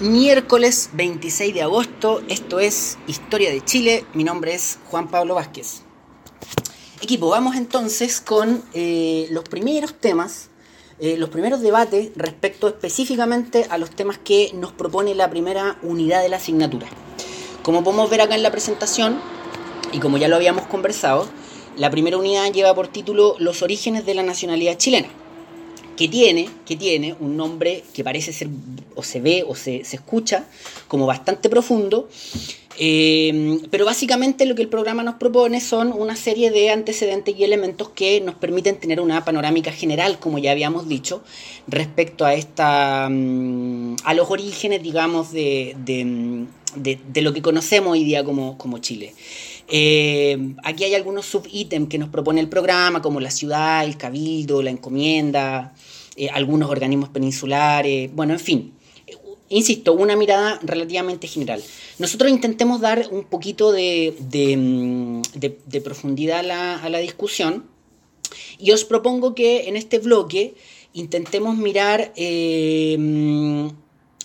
Miércoles 26 de agosto, esto es Historia de Chile, mi nombre es Juan Pablo Vázquez. Equipo, vamos entonces con eh, los primeros temas, eh, los primeros debates respecto específicamente a los temas que nos propone la primera unidad de la asignatura. Como podemos ver acá en la presentación, y como ya lo habíamos conversado, la primera unidad lleva por título Los orígenes de la nacionalidad chilena que tiene, que tiene un nombre que parece ser, o se ve, o se, escucha como bastante profundo, eh, pero básicamente lo que el programa nos propone son una serie de antecedentes y elementos que nos permiten tener una panorámica general, como ya habíamos dicho, respecto a esta mm, a los orígenes, digamos, de, de, lo que conocemos hoy día como, como Chile. Eh, aquí hay algunos subítems que nos propone el programa, como la ciudad, el cabildo, la encomienda, eh, algunos organismos peninsulares, bueno, en fin. Insisto, una mirada relativamente general. Nosotros intentemos dar un poquito de, mm, profundidad a la, discusión y os propongo que en este bloque intentemos mirar eh, mm,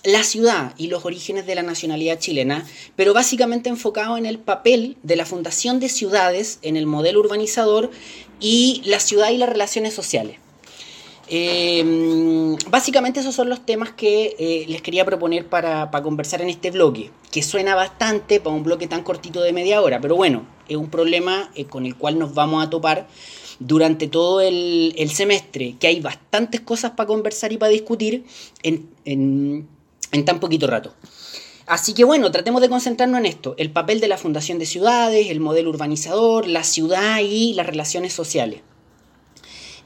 la ciudad y los orígenes de la nacionalidad chilena, pero básicamente enfocado en el papel de la fundación de ciudades en el modelo urbanizador y la ciudad y las relaciones sociales. Em, básicamente esos son los temas que eh, les quería proponer para, conversar en este bloque, que suena bastante para un bloque tan cortito de media hora, pero bueno, es un problema eh, con el cual nos vamos a topar durante todo el, semestre, que hay bastantes cosas para conversar y para discutir en en tan poquito rato. Así que bueno, tratemos de concentrarnos en esto, el papel de la fundación de ciudades, el modelo urbanizador, la ciudad y las relaciones sociales.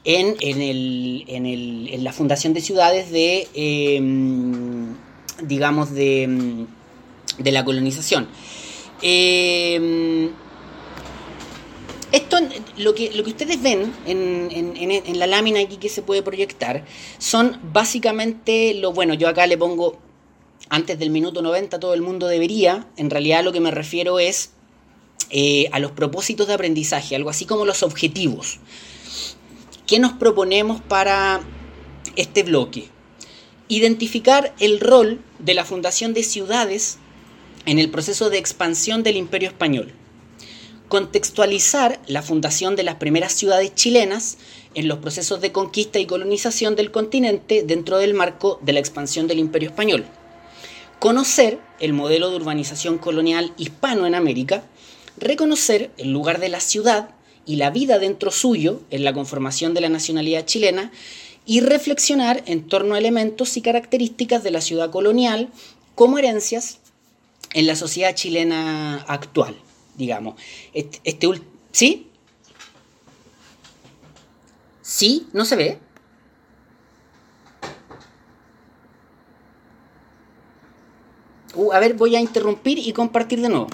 En, en, la fundación de ciudades de, em, digamos, de, de, la colonización. Em, esto, lo que, lo que ustedes ven en, en, la lámina aquí que se puede proyectar, son básicamente lo bueno. Yo acá le pongo antes del minuto 90 todo el mundo debería, en realidad lo que me refiero es eh, a los propósitos de aprendizaje, algo así como los objetivos. ¿Qué nos proponemos para este bloque? Identificar el rol de la fundación de ciudades en el proceso de expansión del imperio español. Contextualizar la fundación de las primeras ciudades chilenas en los procesos de conquista y colonización del continente dentro del marco de la expansión del imperio español conocer el modelo de urbanización colonial hispano en América, reconocer el lugar de la ciudad y la vida dentro suyo en la conformación de la nacionalidad chilena y reflexionar en torno a elementos y características de la ciudad colonial como herencias en la sociedad chilena actual, digamos. Este, este ¿Sí? ¿Sí? ¿No se ve? Uh, a ver, voy a interrumpir y compartir de nuevo.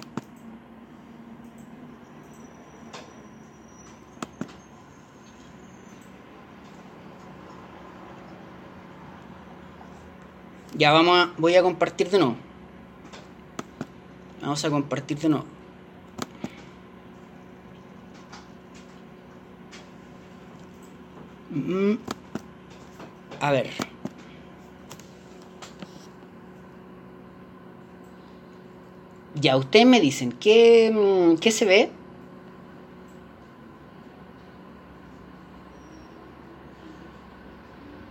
Ya vamos a, voy a compartir de nuevo. Vamos a compartir de nuevo. Mm, a ver. Ya, ustedes me dicen, ¿qué, mm, ¿qué se ve?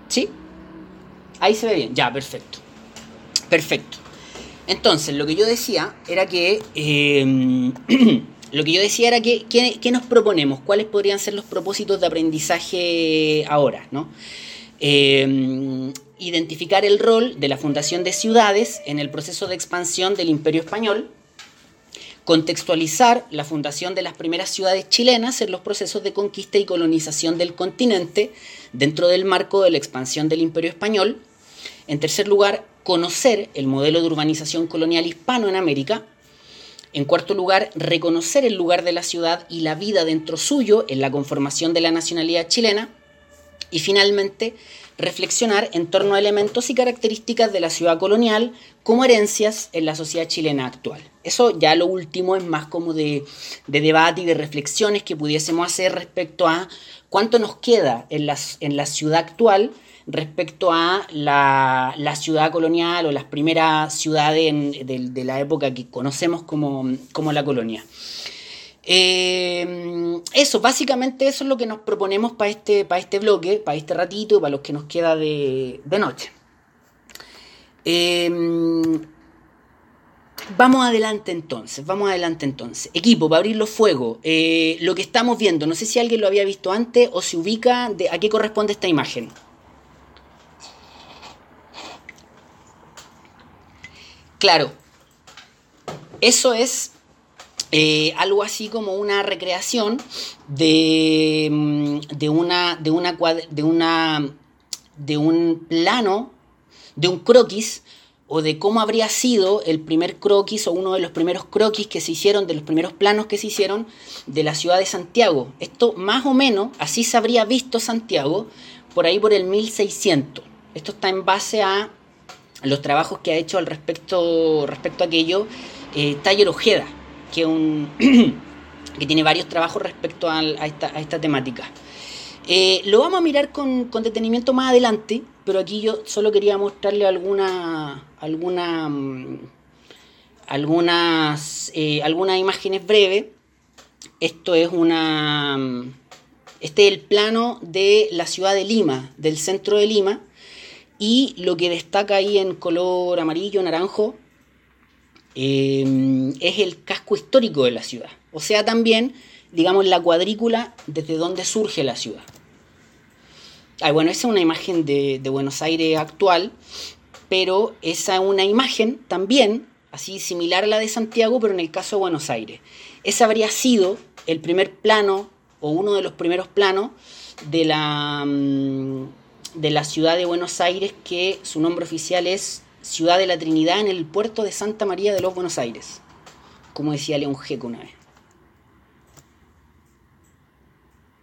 ¿Sí? Ahí se ve bien. Ya, perfecto. Perfecto. Entonces, lo que yo decía era que... Em, lo que yo decía era que, ¿qué, nos proponemos? ¿Cuáles podrían ser los propósitos de aprendizaje ahora? ¿no? Em, identificar el rol de la fundación de ciudades en el proceso de expansión del imperio español, contextualizar la fundación de las primeras ciudades chilenas en los procesos de conquista y colonización del continente dentro del marco de la expansión del imperio español, en tercer lugar, conocer el modelo de urbanización colonial hispano en América, en cuarto lugar, reconocer el lugar de la ciudad y la vida dentro suyo en la conformación de la nacionalidad chilena, y finalmente, reflexionar en torno a elementos y características de la ciudad colonial como herencias en la sociedad chilena actual. Eso ya lo último es más como de, debate y de reflexiones que pudiésemos hacer respecto a cuánto nos queda en, en la ciudad actual respecto a la, ciudad colonial o las primeras ciudades de, la época que conocemos como, la colonia. Eh, eso, básicamente eso es lo que nos proponemos para este, este bloque, para este ratito, para los que nos queda de, noche. Eh, Vamos adelante entonces, vamos adelante entonces. Equipo, para abrir los fuegos, eh, lo que estamos viendo, no sé si alguien lo había visto antes o se ubica de a qué corresponde esta imagen. Claro, eso es eh, algo así como una recreación de, mm, una, de, una, de, una, de un plano, de un croquis o de cómo habría sido el primer croquis o uno de los primeros croquis que se hicieron, de los primeros planos que se hicieron de la ciudad de Santiago. Esto más o menos, así se habría visto Santiago por ahí por el 1600. Esto está en base a los trabajos que ha hecho al respecto, respecto a aquello eh, Taller Ojeda, que, tiene varios trabajos respecto a, esta, temática. Eh, lo vamos a mirar con, con detenimiento más adelante, pero aquí yo solo quería mostrarle alguna, alguna, mm, algunas, eh, algunas imágenes breves. Esto es una, mm, este es el plano de la ciudad de Lima, del centro de Lima, y lo que destaca ahí en color amarillo, naranjo, eh, es el casco histórico de la ciudad. O sea, también, digamos, la cuadrícula desde donde surge la ciudad bueno, esa es una imagen de, Buenos Aires actual, pero esa es una imagen también, así similar a la de Santiago, pero en el caso de Buenos Aires. Ese habría sido el primer plano, o uno de los primeros planos, de la, mm, de la ciudad de Buenos Aires, que su nombre oficial es Ciudad de la Trinidad en el puerto de Santa María de los Buenos Aires, como decía León Geco una vez.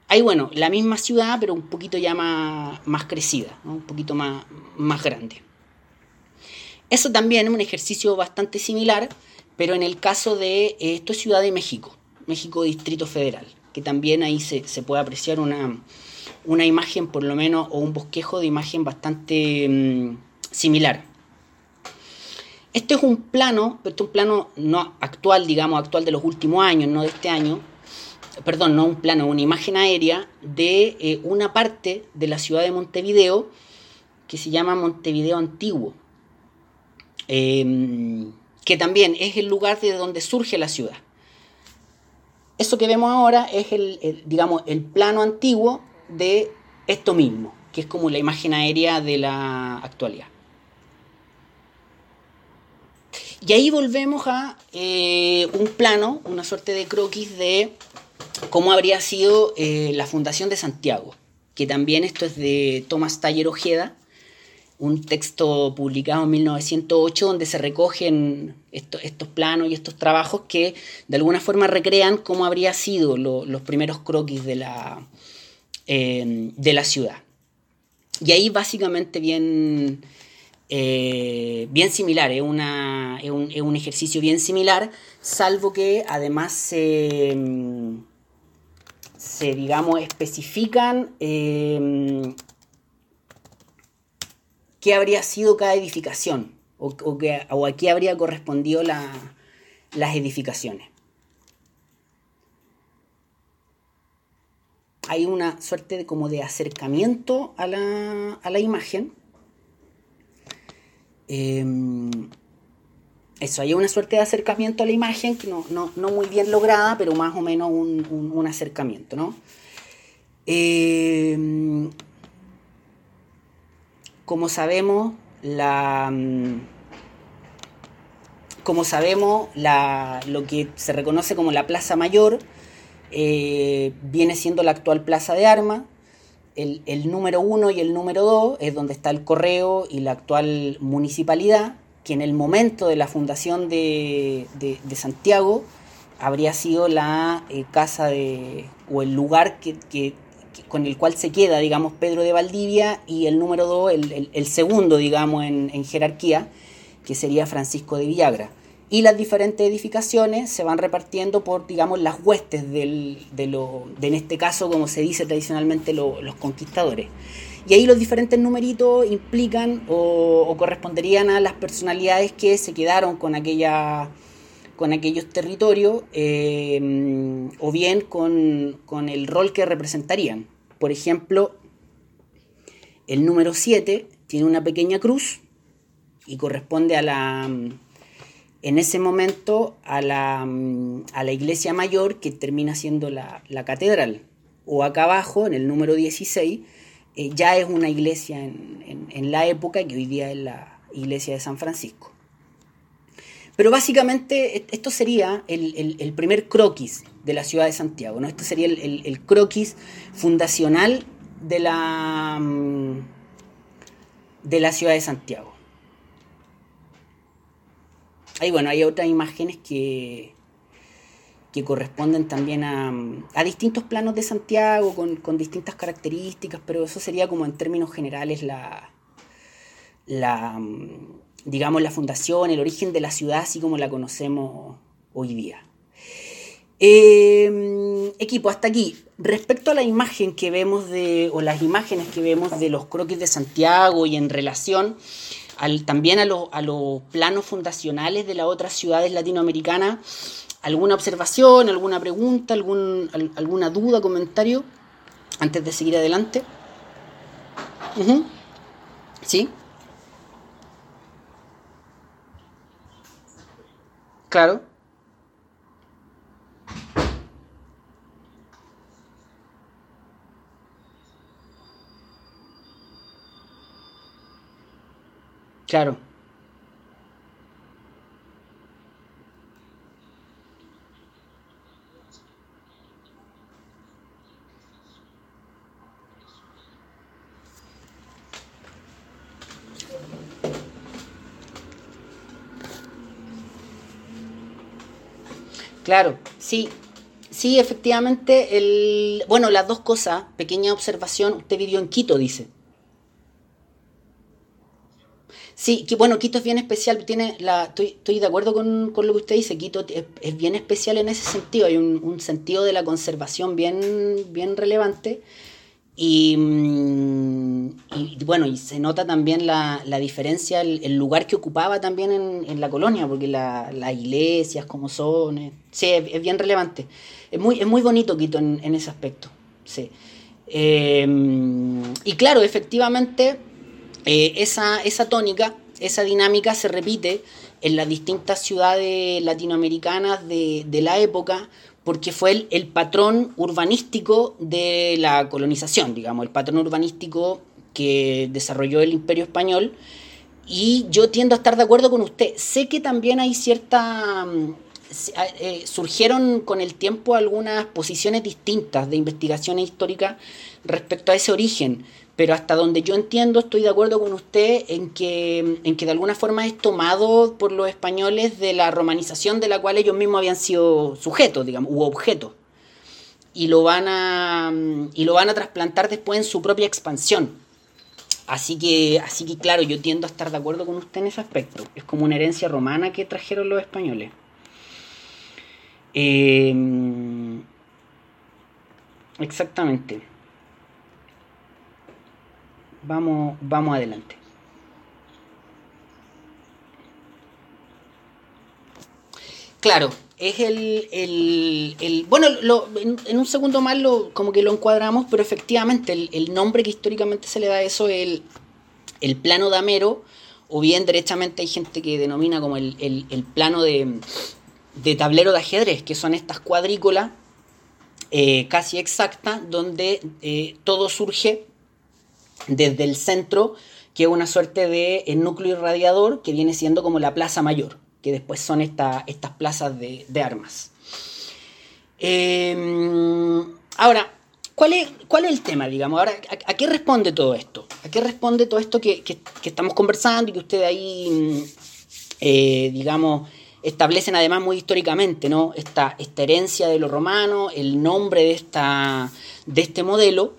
Ahí, bueno, la misma ciudad, pero un poquito ya más, más crecida, un poquito más, más grande. Eso también es un ejercicio bastante similar, pero en el caso de eh, esto es Ciudad de México, México Distrito Federal, que también ahí se, puede apreciar una, imagen, por lo menos, o un bosquejo de imagen bastante mm, similar. Este es un plano, este es un plano no actual, digamos, actual de los últimos años, no de este año, perdón, no un plano, una imagen aérea de eh, una parte de la ciudad de Montevideo que se llama Montevideo Antiguo, em, que también es el lugar de donde surge la ciudad. Eso que vemos ahora es el, digamos, el plano antiguo de esto mismo, que es como la imagen aérea de la actualidad. Y ahí volvemos a eh, un plano, una suerte de croquis de cómo habría sido eh, la fundación de Santiago, que también esto es de Tomás Taller Ojeda, un texto publicado en 1908 donde se recogen estos planos y estos trabajos que de alguna forma recrean cómo habría sido los primeros croquis de la, eh, de la ciudad. Y ahí básicamente bien, eh, bien similar, es, una, es, un, ejercicio bien similar, salvo que además se se, digamos, especifican eh, qué habría sido cada edificación o, o, a qué habría correspondido las edificaciones. Hay una suerte de, como de acercamiento a la, a la imagen. Eh, eso, hay una suerte de acercamiento a la imagen, que no, muy bien lograda, pero más o menos un, acercamiento, ¿no? Eh, como sabemos, la, como sabemos, lo que se reconoce como la Plaza Mayor eh, viene siendo la actual Plaza de Armas. El, el número uno y el número dos es donde está el correo y la actual municipalidad que en el momento de la fundación de, Santiago habría sido la eh, casa de, o el lugar que, con el cual se queda, digamos, Pedro de Valdivia, y el número dos, el, segundo, digamos, en, jerarquía, que sería Francisco de Villagra. Y las diferentes edificaciones se van repartiendo por, digamos, las huestes del, de, lo, de, en este caso, como se dice tradicionalmente, los conquistadores. Y ahí los diferentes numeritos implican o, corresponderían a las personalidades que se quedaron con aquella con aquellos territorios eh, o bien con, con, el rol que representarían. Por ejemplo, el número 7 tiene una pequeña cruz y corresponde a la, en ese momento a la, a la iglesia mayor que termina siendo la, catedral. O acá abajo, en el número 16, eh, ya es una iglesia en, la época que hoy día es la iglesia de San Francisco. Pero básicamente esto sería el, primer croquis de la ciudad de Santiago, ¿no? Esto sería el, croquis fundacional de la, de la ciudad de Santiago. Ahí bueno, hay otras imágenes que, que corresponden también a, distintos planos de Santiago con, distintas características, pero eso sería como en términos generales la, la, digamos, la fundación, el origen de la ciudad así como la conocemos hoy día. Em, equipo, hasta aquí. Respecto a la imagen que vemos de, o las imágenes que vemos de los croquis de Santiago y en relación también a, los planos fundacionales de las otras ciudades latinoamericanas. ¿Alguna observación, alguna pregunta, algún, alguna duda, comentario antes de seguir adelante? ¿Sí? Claro. Claro. Claro, sí, sí, efectivamente, el, bueno, las dos cosas, pequeña observación, usted vivió en Quito, dice. Sí, que bueno, Quito es bien especial, tiene la, estoy, estoy de acuerdo con, con, lo que usted dice, Quito es, bien especial en ese sentido, hay un, sentido de la conservación bien, bien relevante y, mm, y, bueno, y se nota también la, la diferencia, el, lugar que ocupaba también en, en la colonia, porque las iglesias como son, eh, sí, es, bien relevante. Es muy, es muy bonito Quito en, en ese aspecto, sí. Eh, y claro, efectivamente eh, esa, esa tónica, esa dinámica se repite en las distintas ciudades latinoamericanas de, la época, porque fue el, patrón urbanístico de la colonización, digamos, el patrón urbanístico que desarrolló el imperio español. Y yo tiendo a estar de acuerdo con usted. Sé que también hay cierta... Mm, eh, surgieron con el tiempo algunas posiciones distintas de investigación histórica respecto a ese origen pero hasta donde yo entiendo estoy de acuerdo con usted en que, en que de alguna forma es tomado por los españoles de la romanización de la cual ellos mismos habían sido sujetos, digamos, u objetos. Y lo van a, y lo van a trasplantar después en su propia expansión. Así que, así que claro, yo tiendo a estar de acuerdo con usted en ese aspecto. Es como una herencia romana que trajeron los españoles. Eh, exactamente vamos, vamos adelante. Claro, es el, el, bueno, en, un segundo más lo, como que lo encuadramos, pero efectivamente el, nombre que históricamente se le da a eso es el, plano de Amero, o bien derechamente hay gente que denomina como el, plano de, tablero de ajedrez, que son estas cuadrículas eh, casi exactas, donde eh, todo surge desde el centro, que es una suerte de núcleo irradiador que viene siendo como la plaza mayor, que después son estas plazas de, armas. Em, ahora, ¿cuál es, ¿cuál es el tema, digamos? Ahora, ¿a, qué responde todo esto? ¿A qué responde todo esto que, estamos conversando y que ustedes ahí, eh, digamos, establecen además muy históricamente, ¿no? Esta, esta herencia de lo romano, el nombre de, esta, de este modelo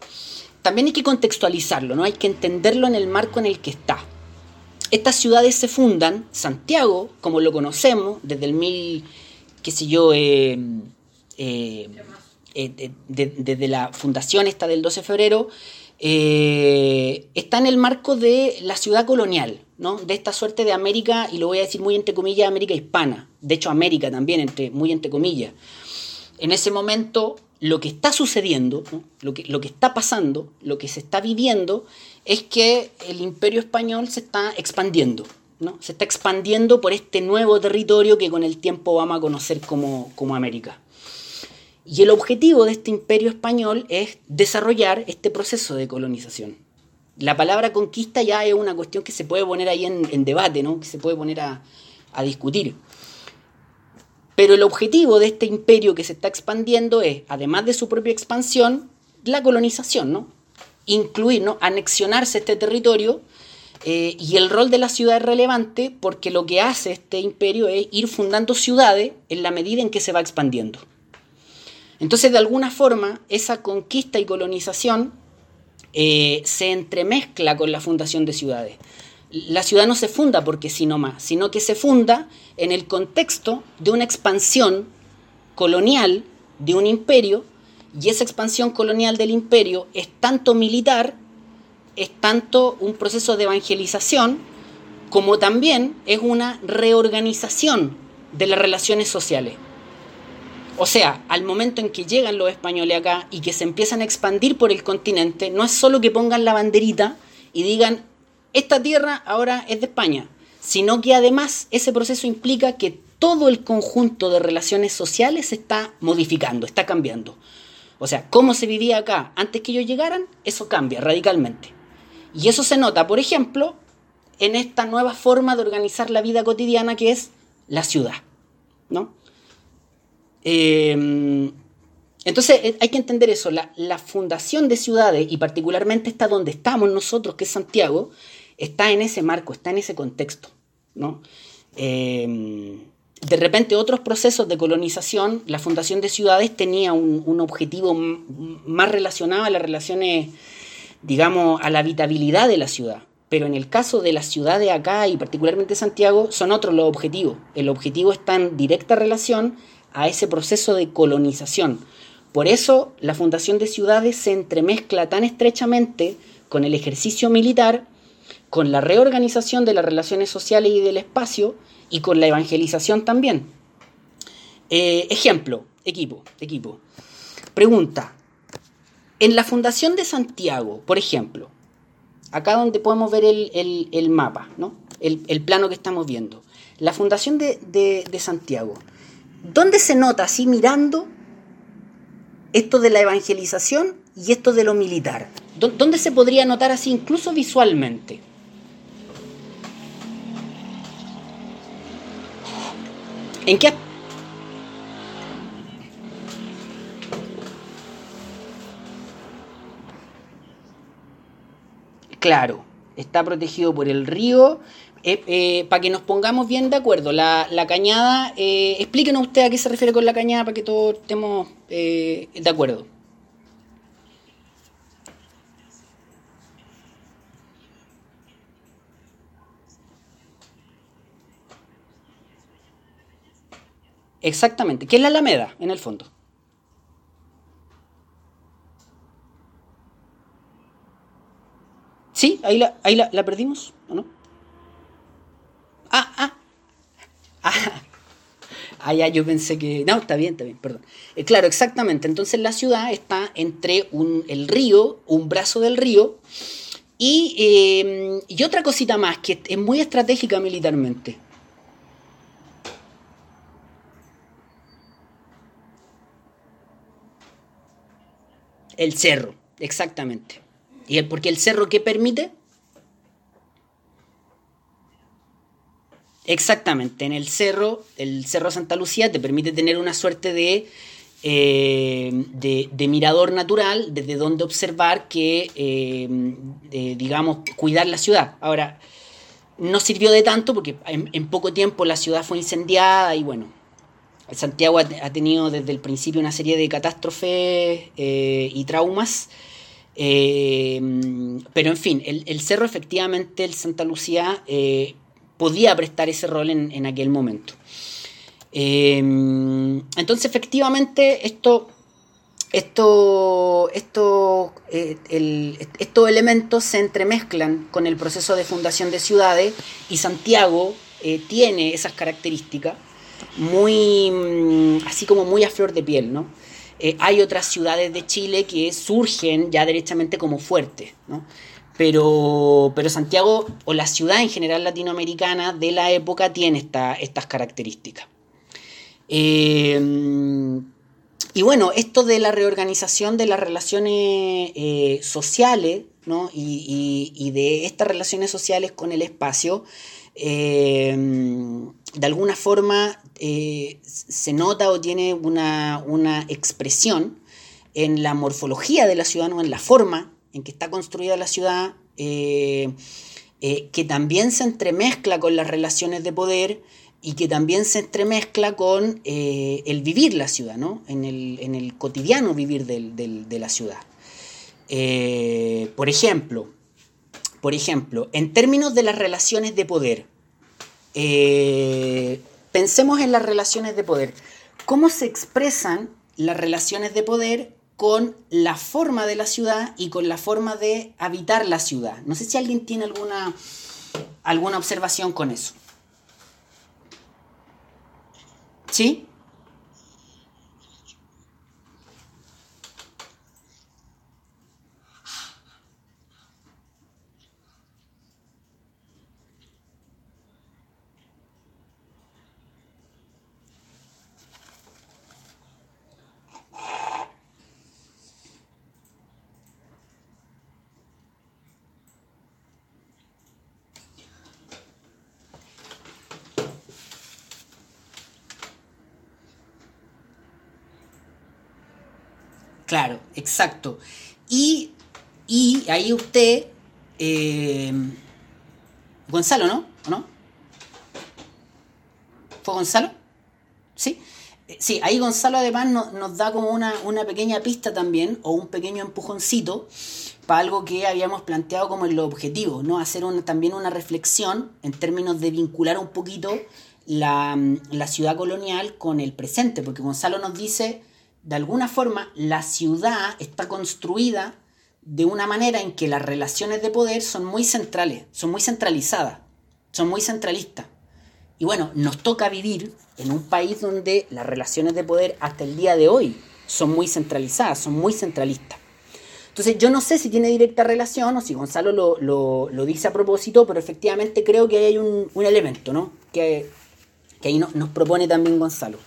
también hay que contextualizarlo, ¿no? Hay que entenderlo en el marco en el que está. Estas ciudades se fundan, Santiago, como lo conocemos, desde el mil, qué sé yo, eh, eh, eh, desde la fundación esta del 12 de febrero, está en el marco de la ciudad colonial, ¿no? de esta suerte de América, y lo voy a decir muy entre comillas, América hispana, de hecho América también, entre, muy entre comillas. En ese momento lo que está sucediendo, lo, que, lo que está pasando, lo que se está viviendo, es que el imperio español se está expandiendo. ¿no? Se está expandiendo por este nuevo territorio que con el tiempo vamos a conocer como, como América. Y el objetivo de este imperio español es desarrollar este proceso de colonización. La palabra conquista ya es una cuestión que se puede poner ahí en, debate, ¿no? que se puede poner a, discutir. Pero el objetivo de este imperio que se está expandiendo es, además de su propia expansión, la colonización, ¿no? incluir, ¿no? anexionarse este territorio eh, y el rol de la ciudad es relevante porque lo que hace este imperio es ir fundando ciudades en la medida en que se va expandiendo. Entonces, de alguna forma, esa conquista y colonización eh, se entremezcla con la fundación de ciudades. La ciudad no se funda porque sí más, sino que se funda en el contexto de una expansión colonial de un imperio, y esa expansión colonial del imperio es tanto militar, es tanto un proceso de evangelización, como también es una reorganización de las relaciones sociales. O sea, al momento en que llegan los españoles acá y que se empiezan a expandir por el continente, no es solo que pongan la banderita y digan, esta tierra ahora es de España, sino que además ese proceso implica que todo el conjunto de relaciones sociales se está modificando, está cambiando. O sea, cómo se vivía acá antes que ellos llegaran, eso cambia radicalmente. Y eso se nota, por ejemplo, en esta nueva forma de organizar la vida cotidiana que es la ciudad, ¿no? Em, entonces eh, hay que entender eso, la, fundación de ciudades y particularmente está donde estamos nosotros, que es Santiago, está en ese marco, está en ese contexto. ¿no? Em, de repente otros procesos de colonización, la fundación de ciudades tenía un, un objetivo más relacionado a las relaciones, digamos, a la habitabilidad de la ciudad. Pero en el caso de las ciudades acá y particularmente Santiago, son otros los objetivos. El objetivo está en directa relación a ese proceso de colonización. Por eso la fundación de ciudades se entremezcla tan estrechamente con el ejercicio militar, con la reorganización de las relaciones sociales y del espacio y con la evangelización también. Eh, ejemplo, equipo, equipo. Pregunta, en la fundación de Santiago, por ejemplo, acá donde podemos ver el, mapa, ¿no? El, plano que estamos viendo, la fundación de, de Santiago, ¿Dónde se nota así mirando esto de la evangelización y esto de lo militar? ¿Dónde se podría notar así incluso visualmente? ¿En qué? Claro, está protegido por el río, eh, eh, para que nos pongamos bien de acuerdo, la, cañada, eh, explíquenos usted a qué se refiere con la cañada para que todos estemos de acuerdo. Exactamente, ¿qué es la Alameda en el fondo? ¿Sí? ¿Ahí la, ahí la, perdimos o no? ah, ah, ah. Ah, ya, yo pensé que... No, está bien, está bien, perdón. Eh, claro, exactamente. Entonces la ciudad está entre un, el río, un brazo del río, y, em, y otra cosita más, que es muy estratégica militarmente. El cerro, exactamente. ¿Y el, porque el cerro qué permite? Exactamente, en el cerro, el cerro Santa Lucía te permite tener una suerte eh, de, de, mirador natural desde donde observar que, eh, digamos, cuidar la ciudad. Ahora, no sirvió de tanto porque en, poco tiempo la ciudad fue incendiada y bueno, Santiago ha, tenido desde el principio una serie de catástrofes eh, y traumas. pero en fin, el, cerro efectivamente, el Santa Lucía, podía prestar ese rol en, aquel momento. Entonces, efectivamente, esto esto, esto, eh, estos elementos se entremezclan con el proceso de fundación de ciudades y Santiago eh, tiene esas características muy, mm, así como muy a flor de piel, ¿no? Eh, hay otras ciudades de Chile que surgen ya derechamente como fuertes, ¿no? Pero, pero Santiago, o la ciudad en general latinoamericana de la época, tiene estas características. Eh, y bueno, esto de la reorganización de las relaciones eh, sociales ¿no? y, de estas relaciones sociales con el espacio, de alguna forma eh, se nota o tiene una, expresión en la morfología de la ciudad, ¿no? en la forma en que está construida la ciudad, que también se entremezcla con las relaciones de poder y que también se entremezcla con eh, el vivir la ciudad, ¿no? en, el, cotidiano vivir de la ciudad. Eh, por ejemplo, por ejemplo, en términos de las relaciones de poder, eh, pensemos en las relaciones de poder. ¿Cómo se expresan las relaciones de poder con la forma de la ciudad y con la forma de habitar la ciudad? No sé si alguien tiene alguna, alguna observación con eso. ¿Sí? Claro, exacto. Y, ahí usted, eh, Gonzalo, ¿no? ¿O no? ¿Fue Gonzalo? ¿Sí? Eh, sí, ahí Gonzalo además nos, da como una, pequeña pista también, o un pequeño empujoncito, para algo que habíamos planteado como el objetivo, ¿no? Hacer también una reflexión en términos de vincular un poquito la, la ciudad colonial con el presente, porque Gonzalo nos dice de alguna forma la ciudad está construida de una manera en que las relaciones de poder son muy centrales, son muy centralizadas, son muy centralistas. Y bueno, nos toca vivir en un país donde las relaciones de poder hasta el día de hoy son muy centralizadas, son muy centralistas. Entonces yo no sé si tiene directa relación o si Gonzalo lo, dice a propósito, pero efectivamente creo que hay un, elemento, ¿no? Que, ahí nos propone también Gonzalo.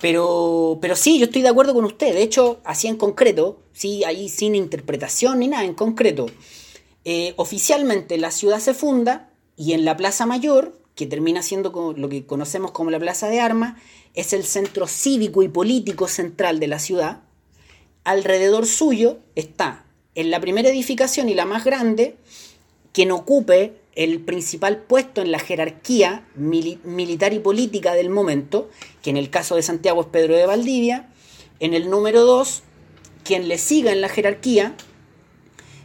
Pero, pero sí, yo estoy de acuerdo con usted. De hecho, así en concreto, sí, ahí sin interpretación ni nada, en concreto. Eh, oficialmente la ciudad se funda y en la Plaza Mayor, que termina siendo lo que conocemos como la Plaza de Armas, es el centro cívico y político central de la ciudad. Alrededor suyo está en la primera edificación y la más grande, quien ocupe el principal puesto en la jerarquía militar y política del momento, que en el caso de Santiago es Pedro de Valdivia. En el número 2, quien le siga en la jerarquía.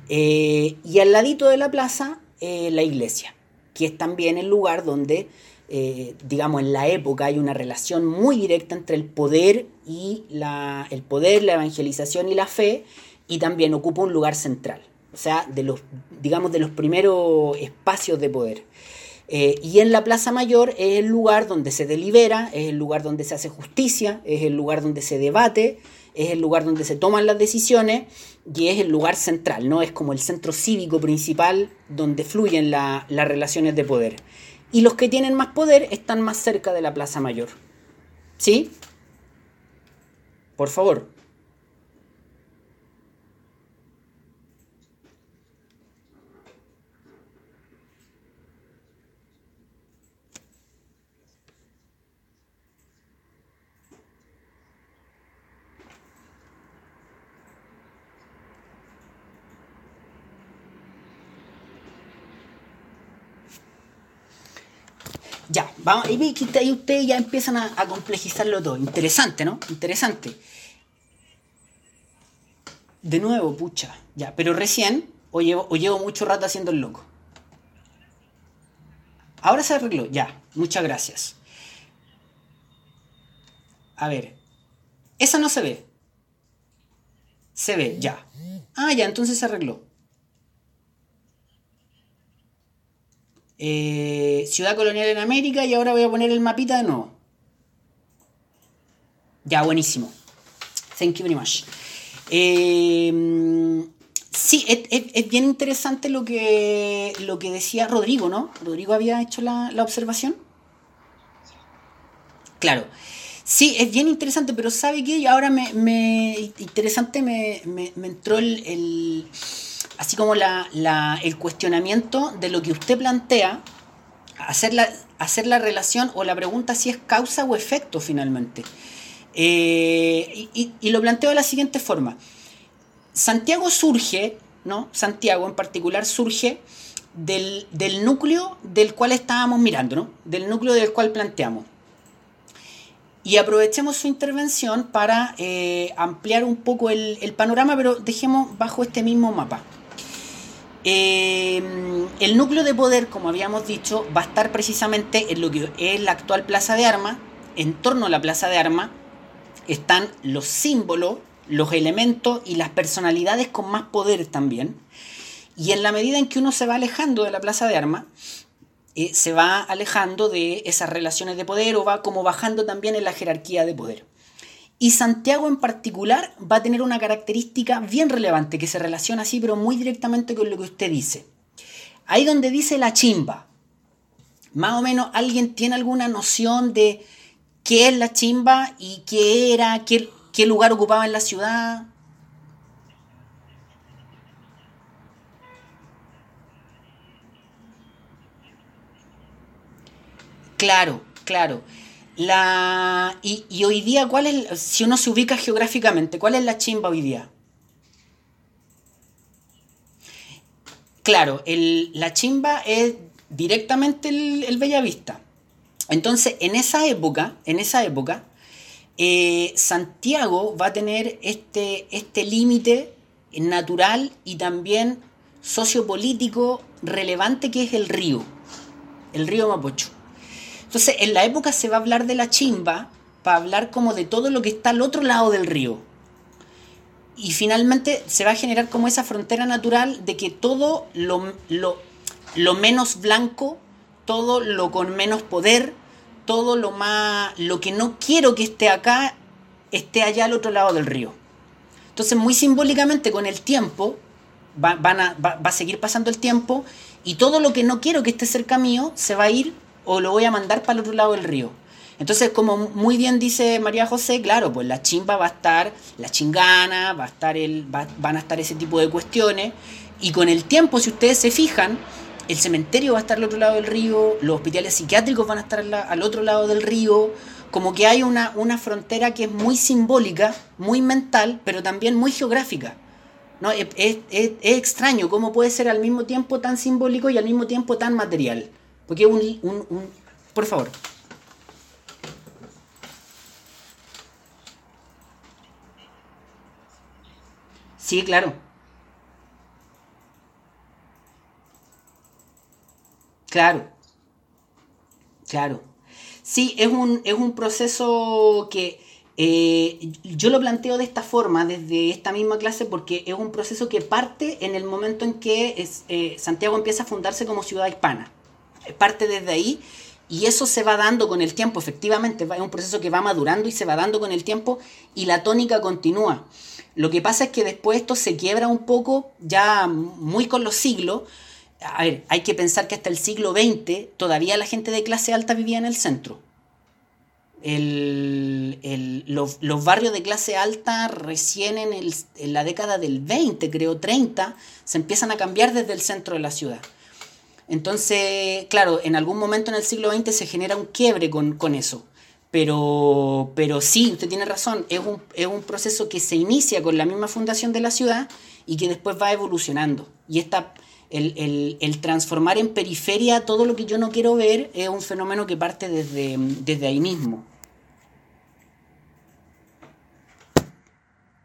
Eh, y al ladito de la plaza, eh, la iglesia, que es también el lugar donde, eh, digamos, en la época hay una relación muy directa entre el poder y la, el poder, la evangelización y la fe, y también ocupa un lugar central o sea, de los, digamos, de los primeros espacios de poder. Eh, y en la Plaza Mayor es el lugar donde se delibera, es el lugar donde se hace justicia, es el lugar donde se debate, es el lugar donde se toman las decisiones y es el lugar central, ¿no? Es como el centro cívico principal donde fluyen las relaciones de poder. Y los que tienen más poder están más cerca de la Plaza Mayor. ¿Sí? Por favor. Ya, vamos, y ahí ustedes ya empiezan a, complejizarlo todo. Interesante, ¿no? Interesante. De nuevo, pucha. Ya, pero recién, o llevo, o llevo mucho rato haciendo el loco. Ahora se arregló, ya. Muchas gracias. A ver. Esa no se ve. Se ve, ya. Ah, ya, entonces se arregló. Eh, ciudad colonial en América y ahora voy a poner el mapita de nuevo. Ya, buenísimo. Thank you very much. Eh, sí, es, bien interesante lo que, lo que decía Rodrigo, ¿no? Rodrigo había hecho la, observación. Claro. Sí, es bien interesante, pero ¿sabe qué? Ahora me, interesante me, entró el, así como la, el cuestionamiento de lo que usted plantea, hacer la, hacer la relación o la pregunta si es causa o efecto finalmente. Eh, y, lo planteo de la siguiente forma. Santiago surge, ¿no? Santiago en particular surge del, núcleo del cual estábamos mirando, ¿no? Del núcleo del cual planteamos. Y aprovechemos su intervención para eh, ampliar un poco el, panorama, pero dejemos bajo este mismo mapa. Eh, el núcleo de poder, como habíamos dicho, va a estar precisamente en lo que es la actual Plaza de Armas, en torno a la Plaza de Armas, están los símbolos, los elementos y las personalidades con más poder también. Y en la medida en que uno se va alejando de la plaza de armas, eh, se va alejando de esas relaciones de poder o va como bajando también en la jerarquía de poder. Y Santiago en particular va a tener una característica bien relevante que se relaciona así, pero muy directamente con lo que usted dice. Ahí donde dice la chimba, más o menos alguien tiene alguna noción de qué es la chimba y qué era, qué, qué lugar ocupaba en la ciudad. Claro, claro. La, y, hoy día, ¿cuál es, si uno se ubica geográficamente, cuál es la chimba hoy día? Claro, la chimba es directamente el, el Bellavista. Entonces, en esa época, en esa época, eh, Santiago va a tener este, este límite natural y también sociopolítico relevante que es el río, el río Mapocho. Entonces, en la época se va a hablar de la chimba para hablar como de todo lo que está al otro lado del río. Y finalmente se va a generar como esa frontera natural de que todo lo, lo menos blanco, todo lo con menos poder, todo lo más, lo que no quiero que esté acá, esté allá al otro lado del río. Entonces, muy simbólicamente, con el tiempo, va, va, a seguir pasando el tiempo y todo lo que no quiero que esté cerca mío se va a ir o lo voy a mandar para el otro lado del río. Entonces, como muy bien dice María José, claro, pues la chimba va a estar, la chingana, va a estar el, van a estar ese tipo de cuestiones. Y con el tiempo, si ustedes se fijan, el cementerio va a estar al otro lado del río, los hospitales psiquiátricos van a estar al otro lado del río, como que hay una, una frontera que es muy simbólica, muy mental, pero también muy geográfica. ¿no? Es, extraño cómo puede ser al mismo tiempo tan simbólico y al mismo tiempo tan material. Porque un, un, un... Por favor. Sí, claro. Claro, claro. Sí, es un, es un proceso que eh, yo lo planteo de esta forma, desde esta misma clase, porque es un proceso que parte en el momento en que eh, Santiago empieza a fundarse como ciudad hispana. Parte desde ahí y eso se va dando con el tiempo, efectivamente, es un proceso que va madurando y se va dando con el tiempo y la tónica continúa. Lo que pasa es que después esto se quiebra un poco, ya muy con los siglos, a ver, hay que pensar que hasta el siglo XX todavía la gente de clase alta vivía en el centro. los, barrios de clase alta recién en, la década del 20, creo 30, se empiezan a cambiar desde el centro de la ciudad. Entonces, claro, en algún momento en el siglo XX se genera un quiebre con, eso. Pero, pero sí, usted tiene razón, es un, es un proceso que se inicia con la misma fundación de la ciudad y que después va evolucionando. Y esta el, transformar en periferia todo lo que yo no quiero ver es un fenómeno que parte desde, desde ahí mismo.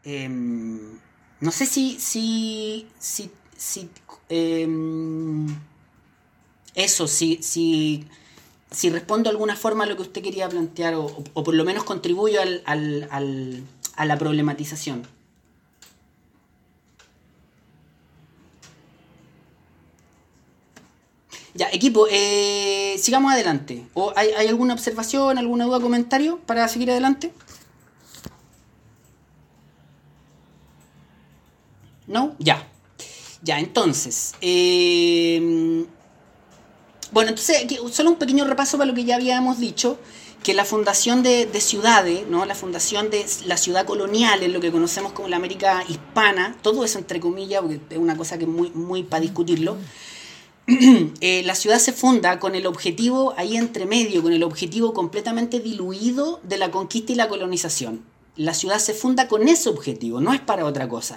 Em, no sé si, si, si, si em, eso, si, si, respondo de alguna forma a lo que usted quería plantear, o, por lo menos contribuyo al, a la problematización. Ya, equipo, eh, sigamos adelante. ¿O hay, hay, alguna observación, alguna duda, comentario para seguir adelante? ¿No? Ya. Ya, entonces. Eh, bueno, entonces, solo un pequeño repaso para lo que ya habíamos dicho, que la fundación de, de, ciudades, ¿no? la fundación de la ciudad colonial, en lo que conocemos como la América hispana, todo eso entre comillas, porque es una cosa que es muy, muy para discutirlo, eh, la ciudad se funda con el objetivo ahí entre medio, con el objetivo completamente diluido de la conquista y la colonización. La ciudad se funda con ese objetivo, no es para otra cosa.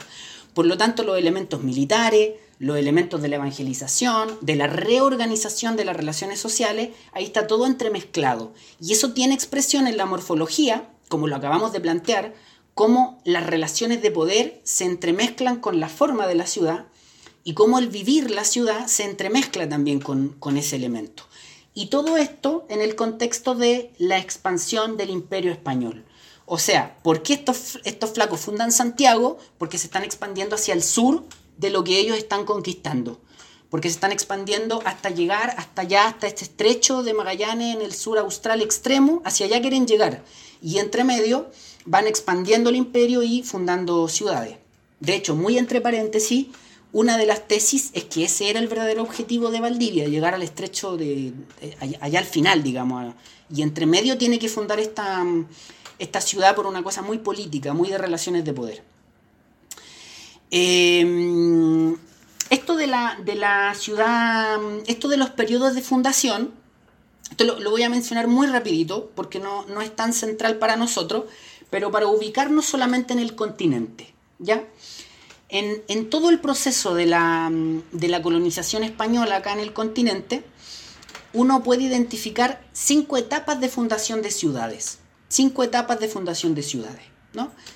Por lo tanto, los elementos militares, los elementos de la evangelización, de la reorganización de las relaciones sociales, ahí está todo entremezclado. Y eso tiene expresión en la morfología, como lo acabamos de plantear, cómo las relaciones de poder se entremezclan con la forma de la ciudad y cómo el vivir la ciudad se entremezcla también con, ese elemento. Y todo esto en el contexto de la expansión del imperio español. O sea, ¿por qué estos, estos flacos fundan Santiago? Porque se están expandiendo hacia el sur de lo que ellos están conquistando. Porque se están expandiendo hasta llegar hasta allá, hasta este estrecho de Magallanes en el sur austral extremo, hacia allá quieren llegar. Y entre medio van expandiendo el imperio y fundando ciudades. De hecho, muy entre paréntesis, una de las tesis es que ese era el verdadero objetivo de Valdivia, llegar al estrecho de, allá al final, digamos. Y entre medio tiene que fundar esta, esta ciudad por una cosa muy política, muy de relaciones de poder. Em, esto de la, de la ciudad, esto de los periodos de fundación, esto lo, voy a mencionar muy rapidito porque no, no, es tan central para nosotros, pero para ubicarnos solamente en el continente, ¿ya? En, todo el proceso de la, de la colonización española acá en el continente, uno puede identificar cinco etapas de fundación de ciudades, cinco etapas de fundación de ciudades.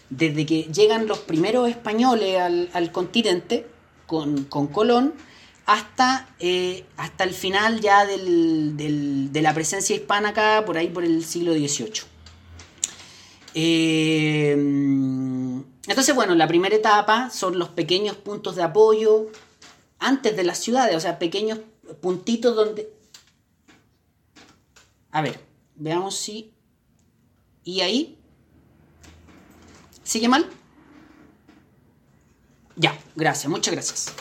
Desde que llegan los primeros españoles al, continente con, Colón hasta, eh, hasta el final ya de la presencia hispana acá, por ahí por el siglo XVIII. Eh, entonces, bueno, la primera etapa son los pequeños puntos de apoyo antes de las ciudades, o sea, pequeños puntitos donde... A ver, veamos si... ¿Y ahí? ¿Sigue mal? Ya, gracias, muchas gracias.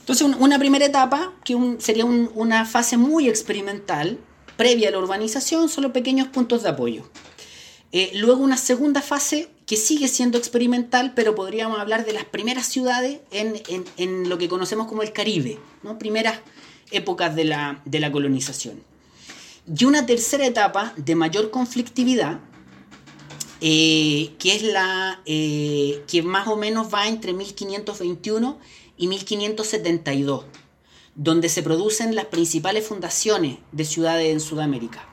Entonces, una primera etapa, que sería una fase muy experimental, previa a la urbanización, solo pequeños puntos de apoyo. Eh, luego una segunda fase que sigue siendo experimental, pero podríamos hablar de las primeras ciudades en, lo que conocemos como el Caribe, ¿no? primeras épocas de la, de la colonización. Y una tercera etapa de mayor conflictividad, eh, que es la eh, que más o menos va entre 1521 y 1572, donde se producen las principales fundaciones de ciudades en Sudamérica.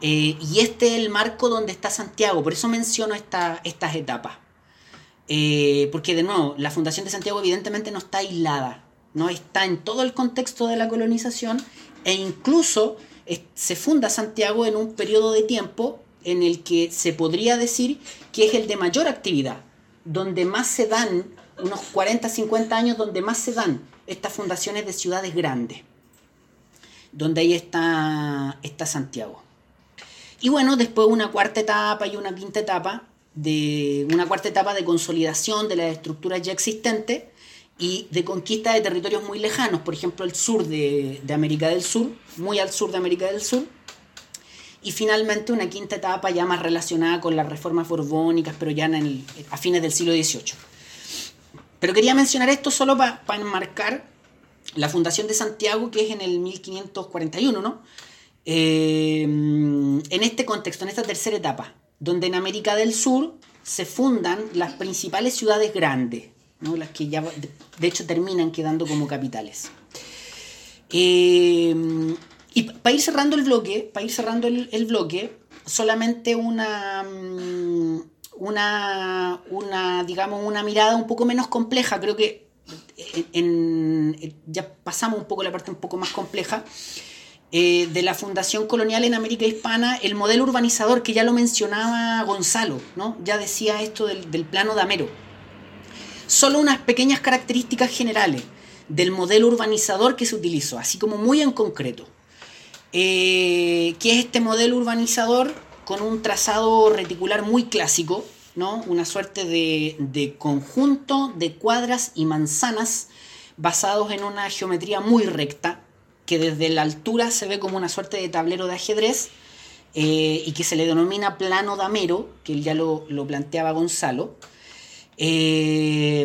Eh, y este es el marco donde está Santiago, por eso menciono estas etapas. porque de nuevo, la Fundación de Santiago evidentemente no está aislada, no está en todo el contexto de la colonización e incluso se funda Santiago en un periodo de tiempo en el que se podría decir que es el de mayor actividad, donde más se dan, unos 40, 50 años, donde más se dan estas fundaciones de ciudades grandes, donde ahí está, está Santiago. Y bueno, después una cuarta etapa y una quinta etapa, de una cuarta etapa de consolidación de las estructuras ya existentes y de conquista de territorios muy lejanos, por ejemplo el sur de, de América del Sur, muy al sur de América del Sur, y finalmente una quinta etapa ya más relacionada con las reformas borbónicas, pero ya a fines del siglo XVIII. Pero quería mencionar esto solo para enmarcar la fundación de Santiago, que es en el 1541, ¿no? Eh, en este contexto, en esta tercera etapa, donde en América del Sur se fundan las principales ciudades grandes, ¿no? las que ya de hecho terminan quedando como capitales. Eh, y para ir cerrando el bloque, para ir cerrando el, bloque, solamente una, mm, una, una, digamos, una mirada un poco menos compleja. Creo que ya pasamos un poco la parte un poco más compleja. Eh, de la Fundación Colonial en América Hispana, el modelo urbanizador que ya lo mencionaba Gonzalo, ¿no? ya decía esto del, del plano de Amero. Solo unas pequeñas características generales. del modelo urbanizador que se utilizó, así como muy en concreto. Eh, que es este modelo urbanizador con un trazado reticular muy clásico, ¿no? una suerte de, conjunto de cuadras y manzanas basados en una geometría muy recta, que desde la altura se ve como una suerte de tablero de ajedrez eh, y que se le denomina plano damero, que ya lo, lo planteaba Gonzalo, eh,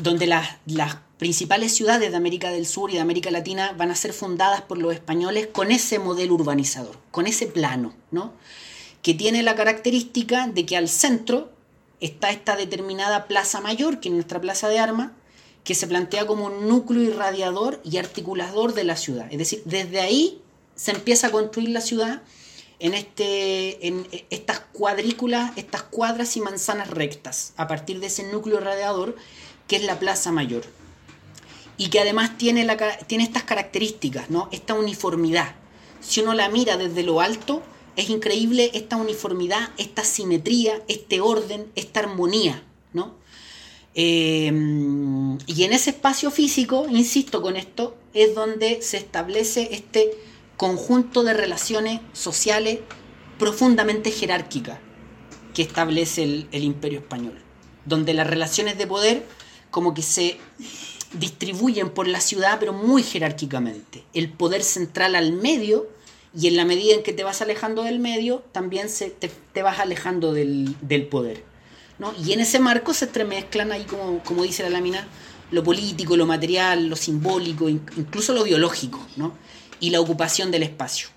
donde las, las principales ciudades de América del Sur y de América Latina van a ser fundadas por los españoles con ese modelo urbanizador, con ese plano, ¿no? que tiene la característica de que al centro está esta determinada plaza mayor, que es nuestra plaza de armas, que se plantea como un núcleo irradiador y articulador de la ciudad. Es decir, desde ahí se empieza a construir la ciudad en, este, en estas cuadrículas, estas cuadras y manzanas rectas, a partir de ese núcleo irradiador que es la Plaza Mayor. Y que además tiene, la, tiene estas características, ¿no? esta uniformidad. Si uno la mira desde lo alto, es increíble esta uniformidad, esta simetría, este orden, esta armonía. ¿no? Eh, y en ese espacio físico, insisto con esto, es donde se establece este conjunto de relaciones sociales profundamente jerárquicas que establece el, el imperio español, donde las relaciones de poder como que se distribuyen por la ciudad, pero muy jerárquicamente. El poder central al medio, y en la medida en que te vas alejando del medio, también se, te, te vas alejando del, del poder. ¿no? Y en ese marco se entremezclan ahí, como, como dice la lámina, lo político, lo material, lo simbólico, incluso lo biológico, ¿no? y la ocupación del espacio.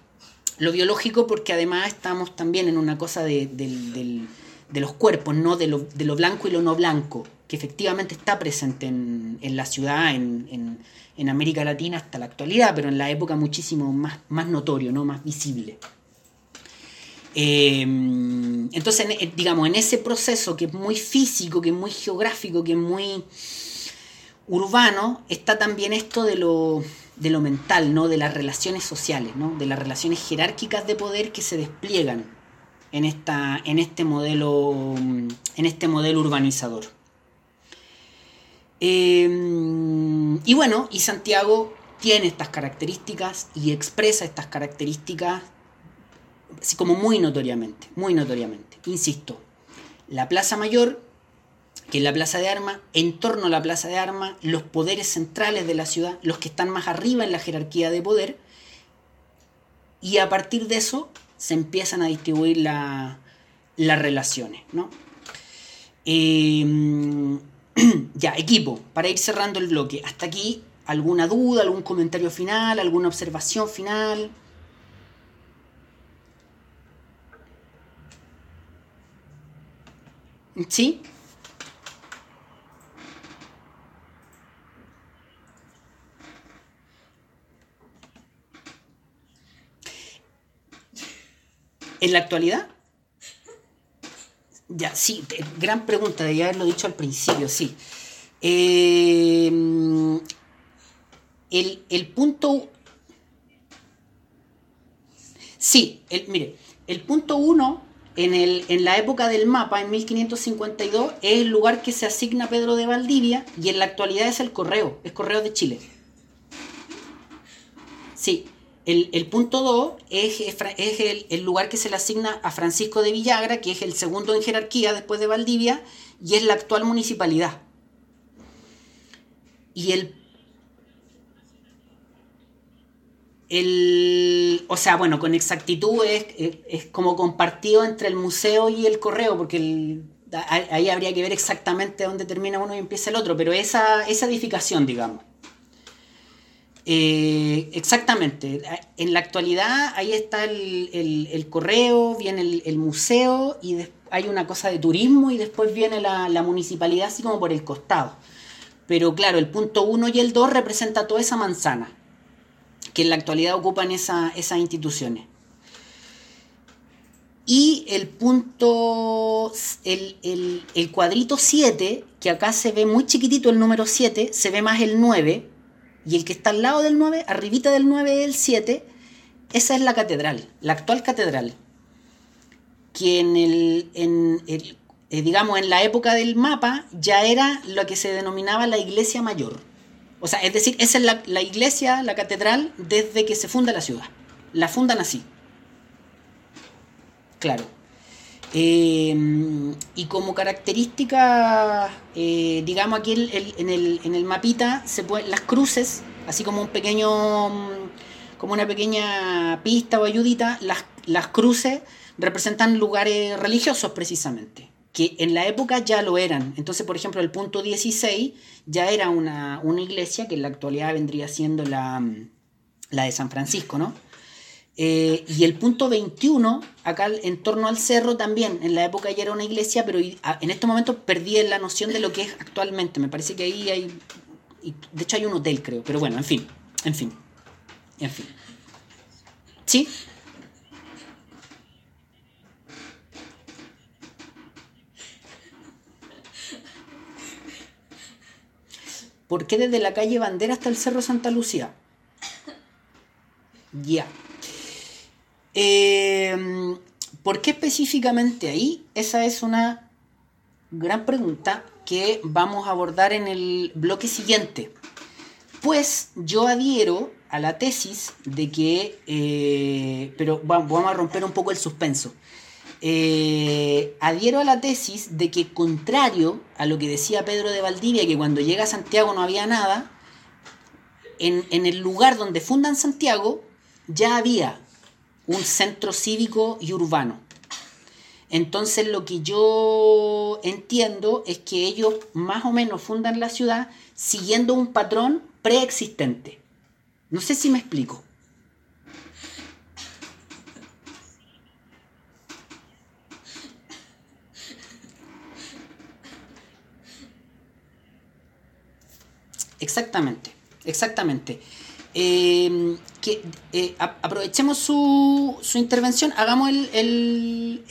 Lo biológico porque además estamos también en una cosa de, del- de los cuerpos, ¿no? de, lo, de lo blanco y lo no blanco, que efectivamente está presente en, en la ciudad, en, en- en América Latina hasta la actualidad, pero en la época muchísimo más, más notorio, ¿no? más visible. Eh, entonces, en- digamos, en ese proceso que es muy físico, que es muy geográfico, que es muy urbano, está también esto de lo, de lo mental, ¿no? de las relaciones sociales, ¿no? de las relaciones jerárquicas de poder que se despliegan en, esta, en, este, modelo, en este modelo urbanizador. Eh, y bueno, y Santiago tiene estas características y expresa estas características así como muy notoriamente, muy notoriamente. Insisto, la Plaza Mayor, que es la Plaza de Armas, en torno a la Plaza de Armas, los poderes centrales de la ciudad, los que están más arriba en la jerarquía de poder, y a partir de eso se empiezan a distribuir la- las relaciones, ¿no? Eh, ya, equipo, para ir cerrando el bloque. Hasta aquí, ¿alguna duda, algún comentario final, alguna observación final? ¿Sí? ¿En la actualidad? Ya, sí, gran pregunta, debía haberlo dicho al principio, sí. Eh, el, el punto... Sí, el, mire, el punto uno en, en la época del mapa, en 1552, es el lugar que se asigna Pedro de Valdivia y en la actualidad es el correo, es Correo de Chile. Sí, el, el punto 2 es, es el, el lugar que se le asigna a Francisco de Villagra, que es el segundo en jerarquía después de Valdivia, y es la actual municipalidad. Y el... el o sea, bueno, con exactitud es, es, como compartido entre el museo y el correo, porque el- ahí habría que ver exactamente dónde termina uno y empieza el otro, pero esa, esa edificación, digamos. Eh, exactamente. En la actualidad ahí está el, el- correo, viene el, el museo y hay una cosa de turismo y después viene la, la municipalidad así como por el costado. Pero claro, el punto 1 y el 2 representa toda esa manzana que en la actualidad ocupan esa- esas instituciones. Y el punto, el, el- el cuadrito 7, que acá se ve muy chiquitito el número 7, se ve más el 9, y el que está al lado del 9, arribita del 9 es el 7, esa es la catedral, la actual catedral. Que en el, en el- eh, digamos, en la época del mapa ya era lo que se denominaba la iglesia mayor. O sea, es decir, esa es la, la iglesia, la catedral, desde que se funda la ciudad. La fundan así. Claro. Eh, y como característica, eh, digamos aquí en, el, en, el, mapita, se pueden, las cruces, así como un pequeño, como una pequeña pista o ayudita, las, las cruces representan lugares religiosos precisamente, que en la época ya lo eran. Entonces, por ejemplo, el punto 16 ya era una, una iglesia que en la actualidad vendría siendo la, la de San Francisco, ¿no? Eh, y el punto 21, acá en torno al cerro también, en la época ya era una iglesia, pero en este momento perdí la noción de lo que es actualmente. Me parece que ahí hay, de hecho hay un hotel creo, pero bueno, en fin, en fin, en fin. ¿Sí? ¿Por qué desde la calle Bandera hasta el Cerro Santa Lucía? Ya. Eh, ¿Por qué específicamente ahí? Esa es una gran pregunta que vamos a abordar en el bloque siguiente. Pues yo adhiero a la tesis de que, eh, pero vamos a romper un poco el suspenso. Eh, adhiero a la tesis de que contrario a lo que decía Pedro de Valdivia, que cuando llega a Santiago no había nada, en, en el lugar donde fundan Santiago ya había un centro cívico y urbano. Entonces lo que yo entiendo es que ellos más o menos fundan la ciudad siguiendo un patrón preexistente. No sé si me explico. Exactamente, exactamente. Eh, que eh, aprovechemos su, su, intervención, hagamos el,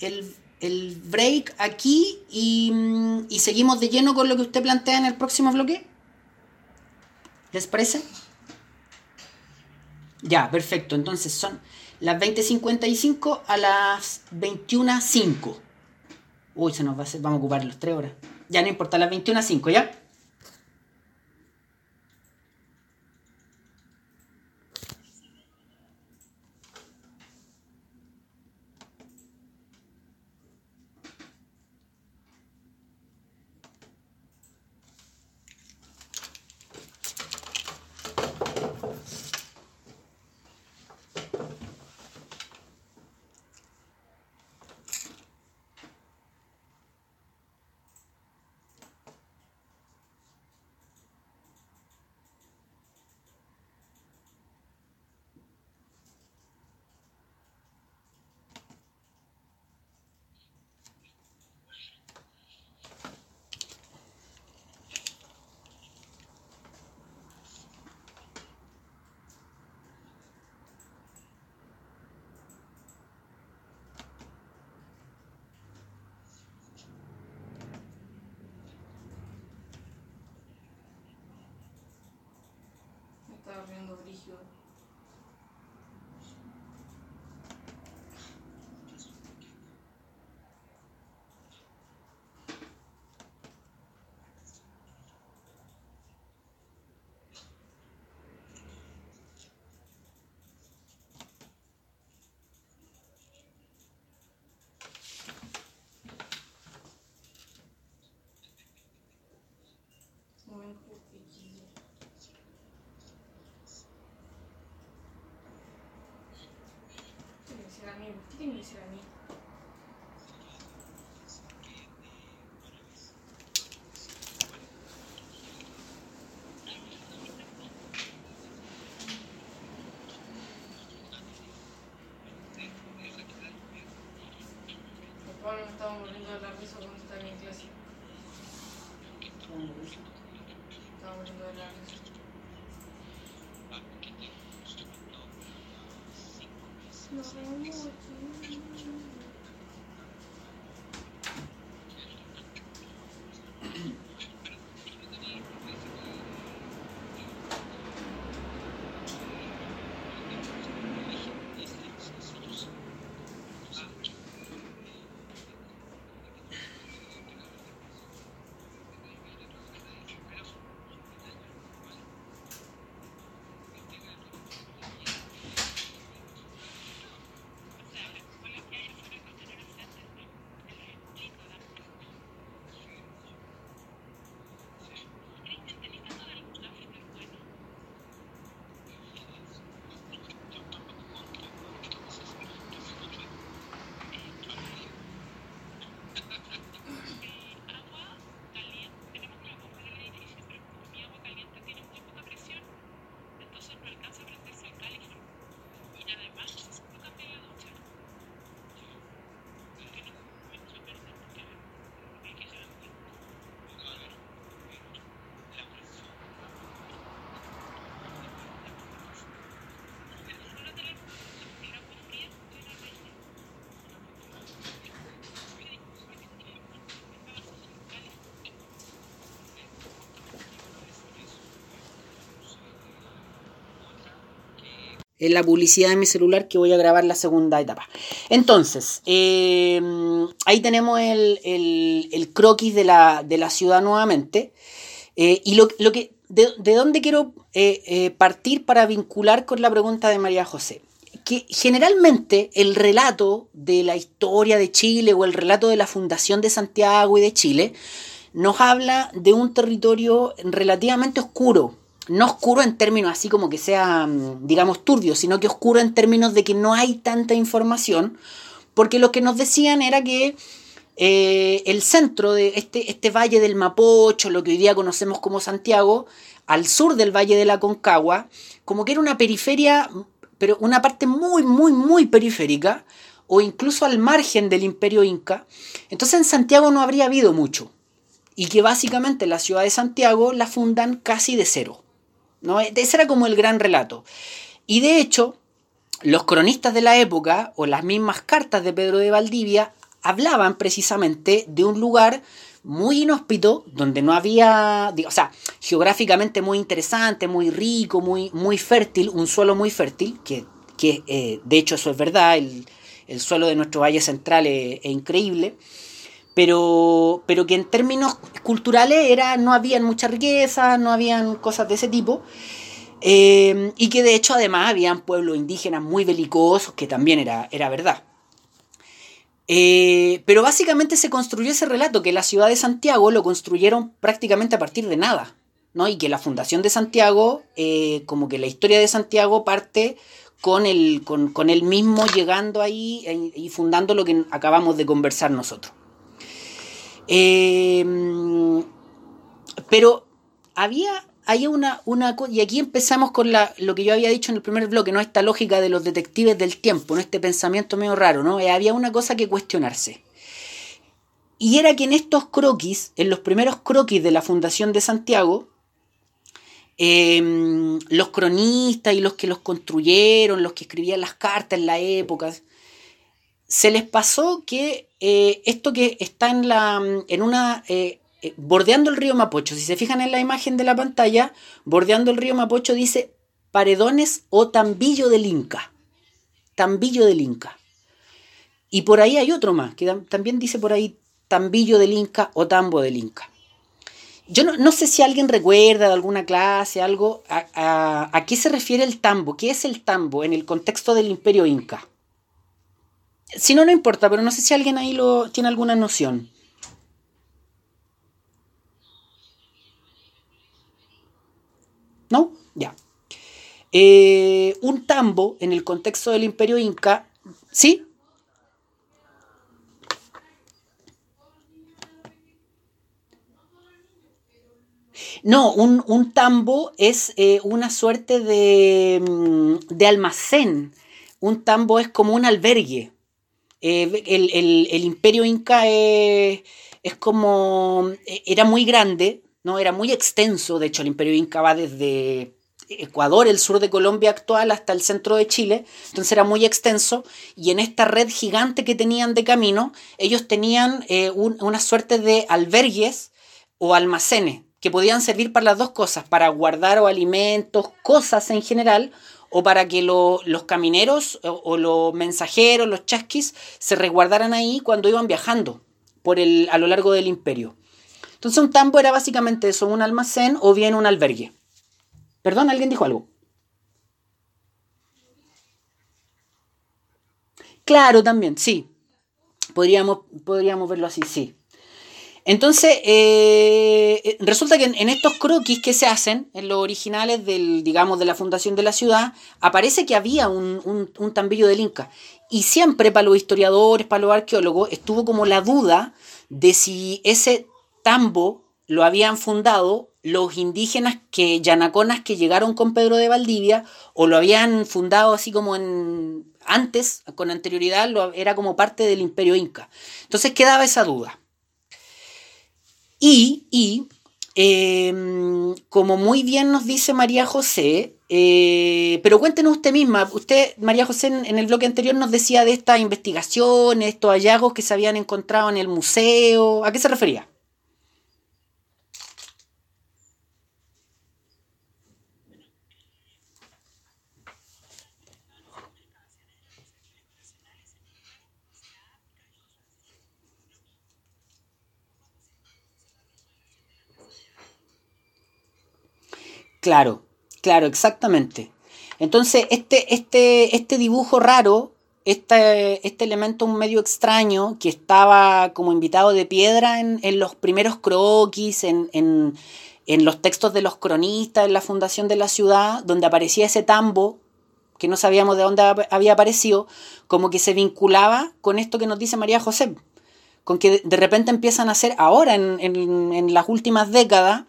el, break aquí y, y, seguimos de lleno con lo que usted plantea en el próximo bloque. ¿Les parece? Ya, perfecto. Entonces son las 20.55 a las 21.05. Uy, se nos va a hacer, vamos a ocupar los tres horas. Ya no importa, las 21.05, ¿ya? Senhor. Tiene que ser a mí? Papá me estaba muriendo de la risa cuando estaba en clase. Estaba muriendo de la risa. No, en la publicidad de mi celular que voy a grabar la segunda etapa. Entonces, eh, ahí tenemos el, el- croquis de la, de la ciudad nuevamente. Eh, y lo, lo que, de, de dónde quiero eh, partir para vincular con la pregunta de María José? Que generalmente el relato de la historia de Chile o el relato de la fundación de Santiago y de Chile nos habla de un territorio relativamente oscuro. No oscuro en términos así como que sea, mm, digamos, turbio, sino que oscuro en términos de que no hay tanta información, porque lo que nos decían era que eh, el centro de este, este valle del Mapocho, lo que hoy día conocemos como Santiago, al sur del valle de la Concagua, como que era una periferia, pero una parte muy, muy, muy periférica, o incluso al margen del imperio inca. Entonces en Santiago no habría habido mucho. Y que básicamente la ciudad de Santiago la fundan casi de cero. ¿No? Ese era como el gran relato. Y de hecho, los cronistas de la época, o las mismas cartas de Pedro de Valdivia, hablaban precisamente de un lugar muy inhóspito, donde no había, o sea, geográficamente muy interesante, muy rico, muy, muy fértil, un suelo muy fértil, que, que eh, de hecho eso es verdad, el, el suelo de nuestro Valle Central es increíble, pero, pero que en términos culturales era, no habían mucha riqueza, no habían cosas de ese tipo, eh, y que de hecho además habían pueblos indígenas muy belicosos, que también era, era verdad. Eh, pero básicamente se construyó ese relato, que la ciudad de Santiago lo construyeron prácticamente a partir de nada, ¿no? Y que la fundación de Santiago, eh, como que la historia de Santiago parte con el, con, con él mismo llegando ahí y fundando lo que acabamos de conversar nosotros. Eh, pero había, hay una, una y aquí empezamos con lo que yo había dicho en el primer bloque, ¿no? Esta lógica de los detectives del tiempo, ¿no? Este pensamiento medio raro, ¿no? Eh, había una cosa que cuestionarse. Y era que en estos croquis, en los primeros croquis de la Fundación de Santiago, eh, los cronistas y los que los construyeron, los que escribían las cartas en la época, se les pasó que eh, esto que está en la en una eh, eh, bordeando el río Mapocho, si se fijan en la imagen de la pantalla, bordeando el río Mapocho dice Paredones o Tambillo del Inca. Tambillo del Inca. Y por ahí hay otro más, que tam- también dice por ahí Tambillo del Inca o Tambo del Inca. Yo no, no sé si alguien recuerda de alguna clase, algo, a, a- a qué se refiere el tambo, qué es el tambo en el contexto del imperio inca. Si no, no importa, pero no sé si alguien ahí lo tiene alguna noción. ¿No? Ya. Eh, un tambo en el contexto del imperio inca, ¿sí? No, un, un tambo es eh, una suerte de, mm, de almacén. Un tambo es como un albergue. Eh, el, el- imperio inca es, es como... eh, Era muy grande, ¿no? Era muy extenso. De hecho, el imperio inca va desde Ecuador, el sur de Colombia actual, hasta el centro de Chile. Entonces era muy extenso. Y en esta red gigante que tenían de camino, ellos tenían eh, un- una suerte de albergues o almacenes que podían servir para las dos cosas, para guardar o alimentos, cosas en general, o para que lo- los camineros o, o los mensajeros, los chasquis, se resguardaran ahí cuando iban viajando por el, a lo largo del imperio. Entonces un tambo era básicamente eso, un almacén o bien un albergue. Perdón, ¿alguien dijo algo? Claro, también, sí. Podríamos, podríamos verlo así, sí. Entonces, eh, eh, resulta que en, estos croquis que se hacen, en los originales del, digamos, de la fundación de la ciudad, aparece que había un, un, un tambillo del Inca. Y siempre para los historiadores, para los arqueólogos, estuvo como la duda de si ese tambo lo habían fundado los indígenas que, yanaconas que llegaron con Pedro de Valdivia, o lo habían fundado así como en antes, con anterioridad, lo, era como parte del imperio inca. Entonces quedaba esa duda. Y, y eh, como muy bien nos dice María José, eh, pero cuéntenos usted misma, usted, María José, en, en el bloque anterior nos decía de estas investigaciones, estos hallazgos que se habían encontrado en el museo, ¿a qué se refería? Claro, claro, exactamente. Entonces, este, este, este dibujo raro, este, este elemento medio extraño que estaba como invitado de piedra en, en los primeros croquis, en, en, los textos de los cronistas, en la fundación de la ciudad, donde aparecía ese tambo que no sabíamos de dónde había aparecido, como que se vinculaba con esto que nos dice María José, con que de repente empiezan a hacer ahora, en, en las últimas décadas,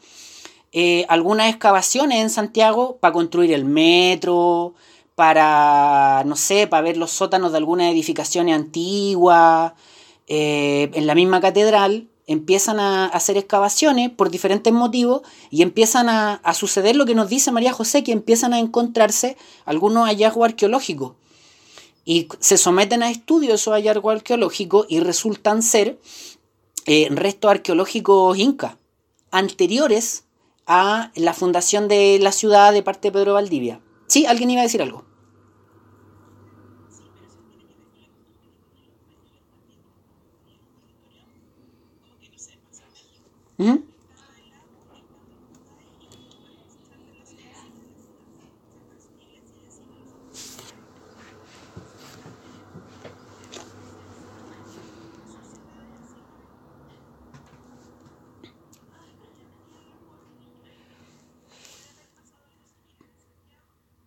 eh, algunas excavaciones en Santiago para construir el metro, para, no sé, para ver los sótanos de algunas edificaciones antiguas, eh, en la misma catedral, empiezan a hacer excavaciones por diferentes motivos y empiezan a, a, suceder lo que nos dice María José, que empiezan a encontrarse algunos hallazgos arqueológicos. Y se someten a estudios esos hallazgos arqueológicos y resultan ser eh, restos arqueológicos incas, anteriores a la fundación de la ciudad de parte de Pedro Valdivia. ¿Sí? ¿Alguien iba a decir algo? ¿Mm?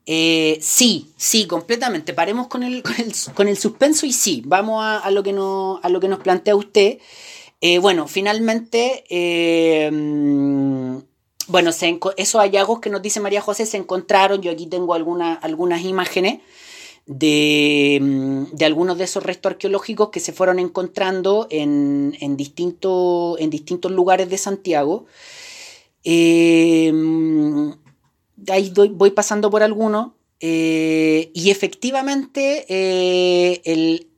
Eh, sí, sí, completamente. Paremos con el, con el, suspenso y sí, vamos a, lo que no, a lo que nos plantea usted. Eh, bueno, finalmente, eh, bueno, se, esos hallazgos que nos dice María José se encontraron, yo aquí tengo alguna, algunas imágenes de, de, algunos de esos restos arqueológicos que se fueron encontrando en, en, distinto, en distintos lugares de Santiago. Eh, ahí voy pasando por algunos. Eh, y efectivamente, eh, el,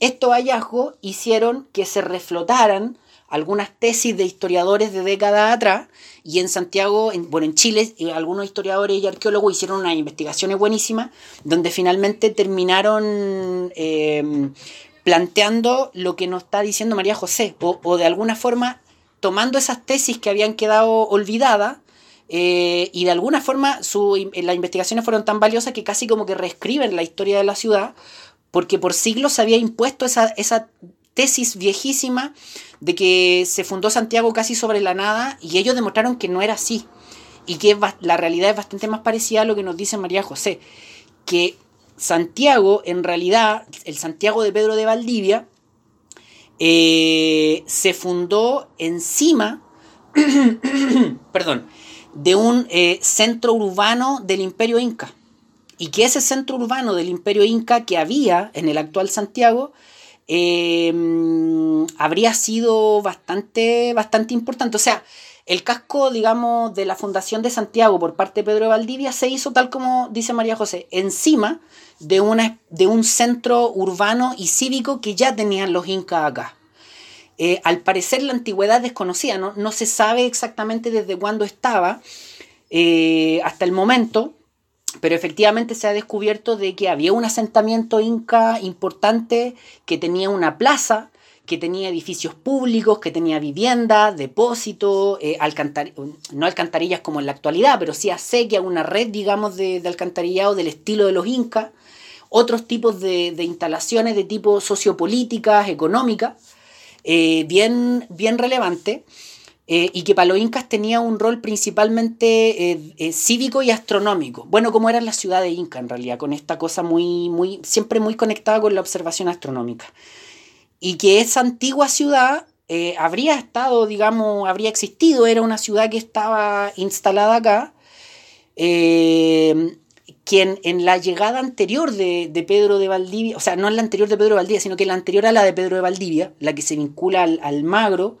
estos hallazgos hicieron que se reflotaran algunas tesis de historiadores de décadas atrás y en Santiago, en, bueno, en Chile, algunos historiadores y arqueólogos hicieron unas investigaciones buenísimas donde finalmente terminaron eh, planteando lo que nos está diciendo María José o, de alguna forma tomando esas tesis que habían quedado olvidadas eh, y de alguna forma su, las investigaciones fueron tan valiosas que casi como que reescriben la historia de la ciudad porque por siglos se había impuesto esa, esa tesis viejísima de que se fundó Santiago casi sobre la nada y ellos demostraron que no era así y que la realidad es bastante más parecida a lo que nos dice María José, que Santiago en realidad, el Santiago de Pedro de Valdivia, eh, se fundó encima, perdón, de un eh, centro urbano del imperio inca y que ese centro urbano del imperio inca que había en el actual Santiago eh, habría sido bastante, bastante importante. O sea, el casco, digamos, de la fundación de Santiago por parte de Pedro de Valdivia se hizo tal como dice María José, encima de, una, de un centro urbano y cívico que ya tenían los incas acá. Eh, al parecer la antigüedad desconocida, ¿no? no se sabe exactamente desde cuándo estaba eh, hasta el momento, pero efectivamente se ha descubierto de que había un asentamiento inca importante que tenía una plaza, que tenía edificios públicos, que tenía viviendas, depósitos, eh, no alcantarillas como en la actualidad, pero sí acequia, una red, digamos, de, de alcantarillado del estilo de los incas, otros tipos de, de instalaciones de tipo sociopolíticas, económicas, eh, bien, bien relevante. Eh, y que para los incas tenía un rol principalmente eh, cívico y astronómico. Bueno, como era la ciudad de Inca en realidad, con esta cosa muy, muy, siempre muy conectada con la observación astronómica. Y que esa antigua ciudad habría estado, digamos, habría existido, era una ciudad que estaba instalada acá, quien en la llegada anterior de, de, Pedro de Valdivia, o sea, no en la anterior de Pedro de Valdivia, sino que la anterior a la de Pedro de Valdivia, la que se vincula al, Magro,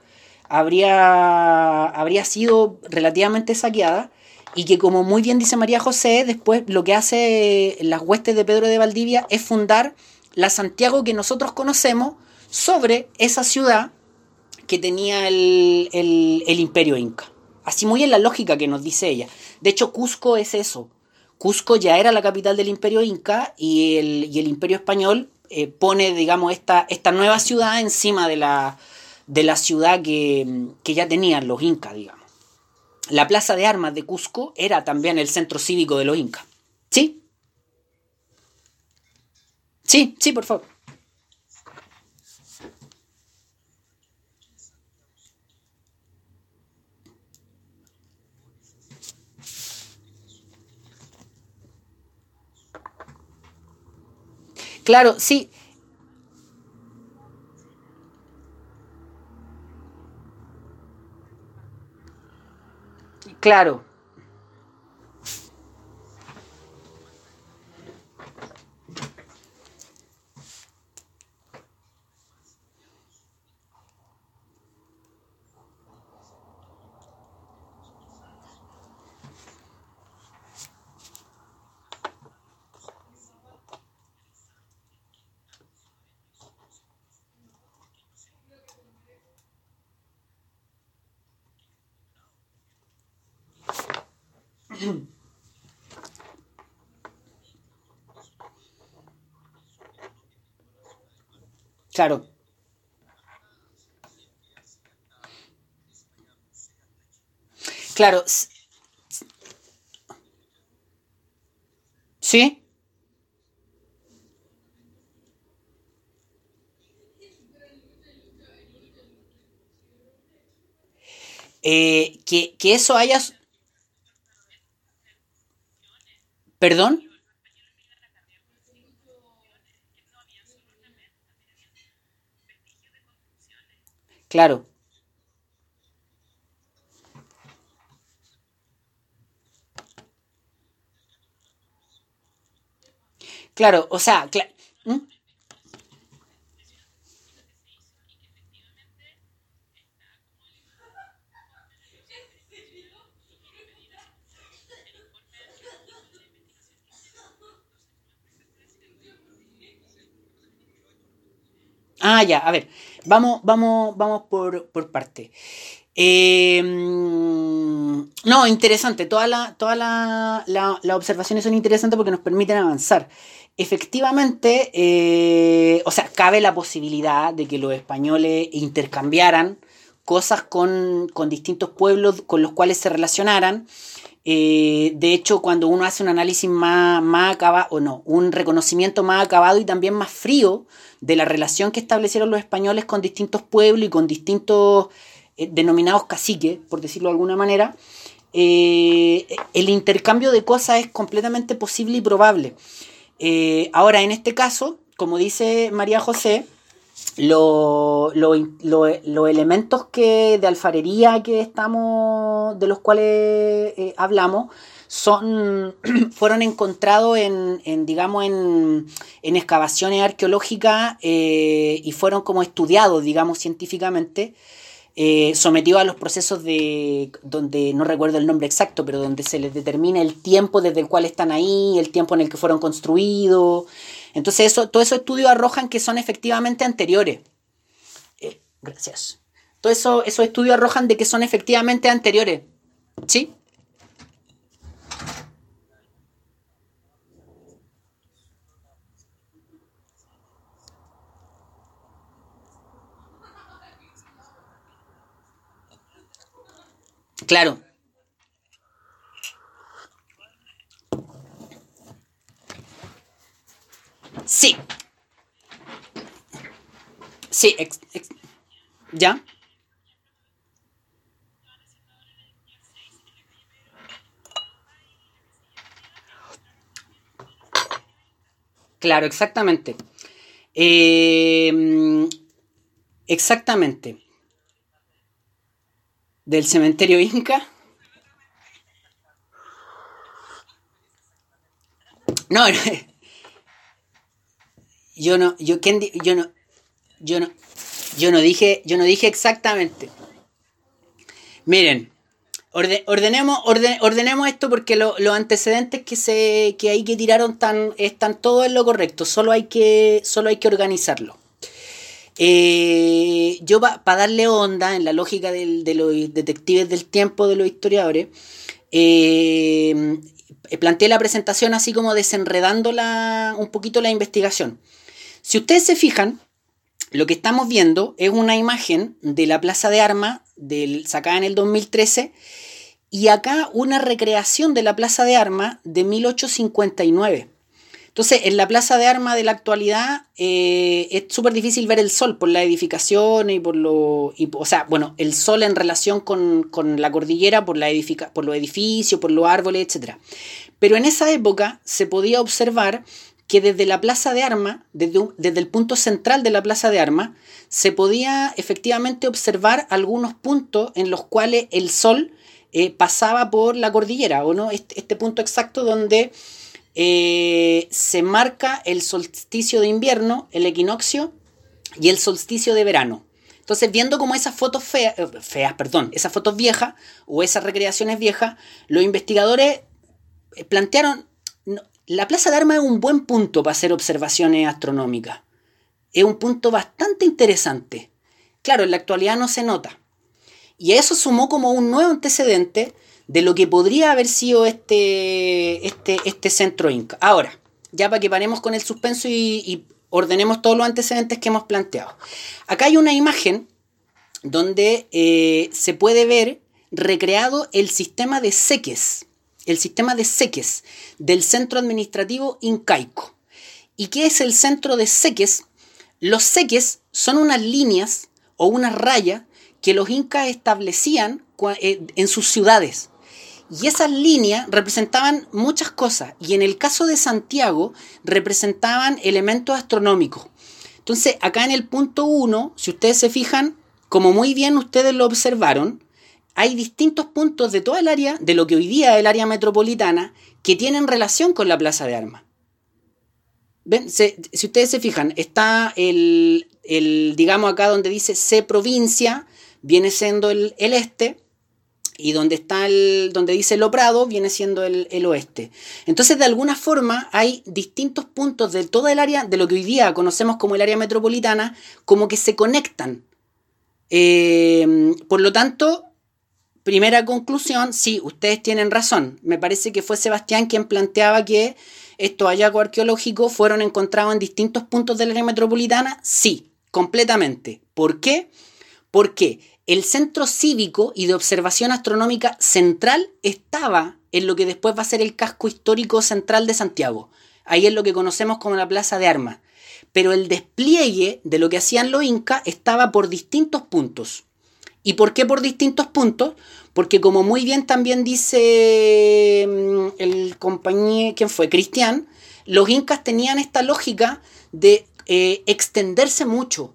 habría, habría sido relativamente saqueada y que como muy bien dice María José, después lo que hace las huestes de Pedro de Valdivia es fundar la Santiago que nosotros conocemos sobre esa ciudad que tenía el, el, el imperio inca. Así muy en la lógica que nos dice ella. De hecho, Cusco es eso. Cusco ya era la capital del imperio inca y el, y el imperio español eh, pone, digamos, esta, esta nueva ciudad encima de la, de la ciudad que, que ya tenían los incas, digamos. la plaza de armas de Cusco era también el centro cívico de los incas. ¿Sí? Sí, sí, por favor. Claro, sí. Claro. Claro. Claro. ¿Sí? Eh, que, que eso haya... ¿Perdón? Claro. Claro, o sea, cla- ¿Mm? Ah, ya, a ver, vamos, vamos, vamos por, por parte. Eh, no, interesante, todas la, toda la, las observaciones son interesantes porque nos permiten avanzar. Efectivamente, eh, o sea, cabe la posibilidad de que los españoles intercambiaran cosas con, con distintos pueblos con los cuales se relacionaran. Eh, de hecho, cuando uno hace un análisis más, más acabado, o no, un reconocimiento más acabado y también más frío de la relación que establecieron los españoles con distintos pueblos y con distintos eh, denominados caciques, por decirlo de alguna manera, eh, el intercambio de cosas es completamente posible y probable. Ahora, en este caso, como dice María José, lo- lo- lo- los elementos que de alfarería que estamos de los cuales eh, hablamos son fueron encontrados en, en, digamos en, en excavaciones arqueológicas eh, y fueron como estudiados digamos científicamente eh, sometidos a los procesos de donde no recuerdo el nombre exacto pero donde se les determina el tiempo desde el cual están ahí el tiempo en el que fueron construidos entonces, eso, todos esos estudios arrojan que son efectivamente anteriores. Eh, gracias. Todos eso, esos estudios arrojan de que son efectivamente anteriores. ¿Sí? Claro. Sí. Sí, ¿ya? Claro, exactamente. Eh, exactamente. Del cementerio Inca. No, yo no, yo, ¿quién yo no, yo no, yo no dije, yo no dije exactamente. Miren, orde- ordenemos, orde- ordenemos esto porque lo- los antecedentes que se, que hay que tiraron están, están todos en lo correcto. Solo hay que, solo hay que organizarlo. Eh, yo para darle onda en la lógica de los detectives del tiempo de los historiadores, eh, planteé la presentación así como desenredando la, un poquito la investigación. Si ustedes se fijan, lo que estamos viendo es una imagen de la Plaza de Armas del, sacada en el 2013 y acá una recreación de la Plaza de Armas de 1859. Entonces, en la Plaza de Armas de la actualidad eh, es súper difícil ver el sol por la edificación y por lo... y, o sea, bueno, el sol en relación con, con la cordillera por, la edifica, por los edificios, por los árboles, etc. Pero en esa época se podía observar que desde la Plaza de Armas, desde, desde el punto central de la Plaza de Armas, se podía efectivamente observar algunos puntos en los cuales el sol eh, pasaba por la cordillera, ¿o no? Este, este punto exacto donde eh, se marca el solsticio de invierno, el equinoccio y el solsticio de verano. Entonces, viendo como esas fotos feas, eh, feas, perdón, esas fotos viejas o esas recreaciones viejas, los investigadores plantearon, la Plaza de Armas es un buen punto para hacer observaciones astronómicas. Es un punto bastante interesante. Claro, en la actualidad no se nota. Y a eso sumó como un nuevo antecedente de lo que podría haber sido este, este, este centro Inca. Ahora, ya para que paremos con el suspenso y, ordenemos todos los antecedentes que hemos planteado. Acá hay una imagen donde eh, se puede ver recreado el sistema de seques, el sistema de seques del centro administrativo incaico. ¿Y qué es el centro de seques? Los seques son unas líneas o unas rayas que los incas establecían eh, en sus ciudades. Y esas líneas representaban muchas cosas. Y en el caso de Santiago, representaban elementos astronómicos. Entonces, acá en el punto 1, si ustedes se fijan, como muy bien ustedes lo observaron, hay distintos puntos de toda el área, de lo que hoy día es el área metropolitana, que tienen relación con la Plaza de Armas. ¿Ven? Si ustedes se fijan, está el, el, digamos acá donde dice C provincia, viene siendo el, el este, y donde está el, donde dice Lo Prado, viene siendo el, el oeste. Entonces, de alguna forma, hay distintos puntos de toda el área, de lo que hoy día conocemos como el área metropolitana, como que se conectan. Eh, por lo tanto, primera conclusión, sí, ustedes tienen razón. Me parece que fue Sebastián quien planteaba que estos hallazgos arqueológicos fueron encontrados en distintos puntos del área metropolitana. Sí, completamente. ¿Por qué? Porque el centro cívico y de observación astronómica central estaba en lo que después va a ser el casco histórico central de Santiago. Ahí es lo que conocemos como la Plaza de Armas. Pero el despliegue de lo que hacían los incas estaba por distintos puntos. ¿Y por qué por distintos puntos? Porque como muy bien también dice mm, el compañero, ¿quién fue? Cristian, los incas tenían esta lógica de eh, extenderse mucho.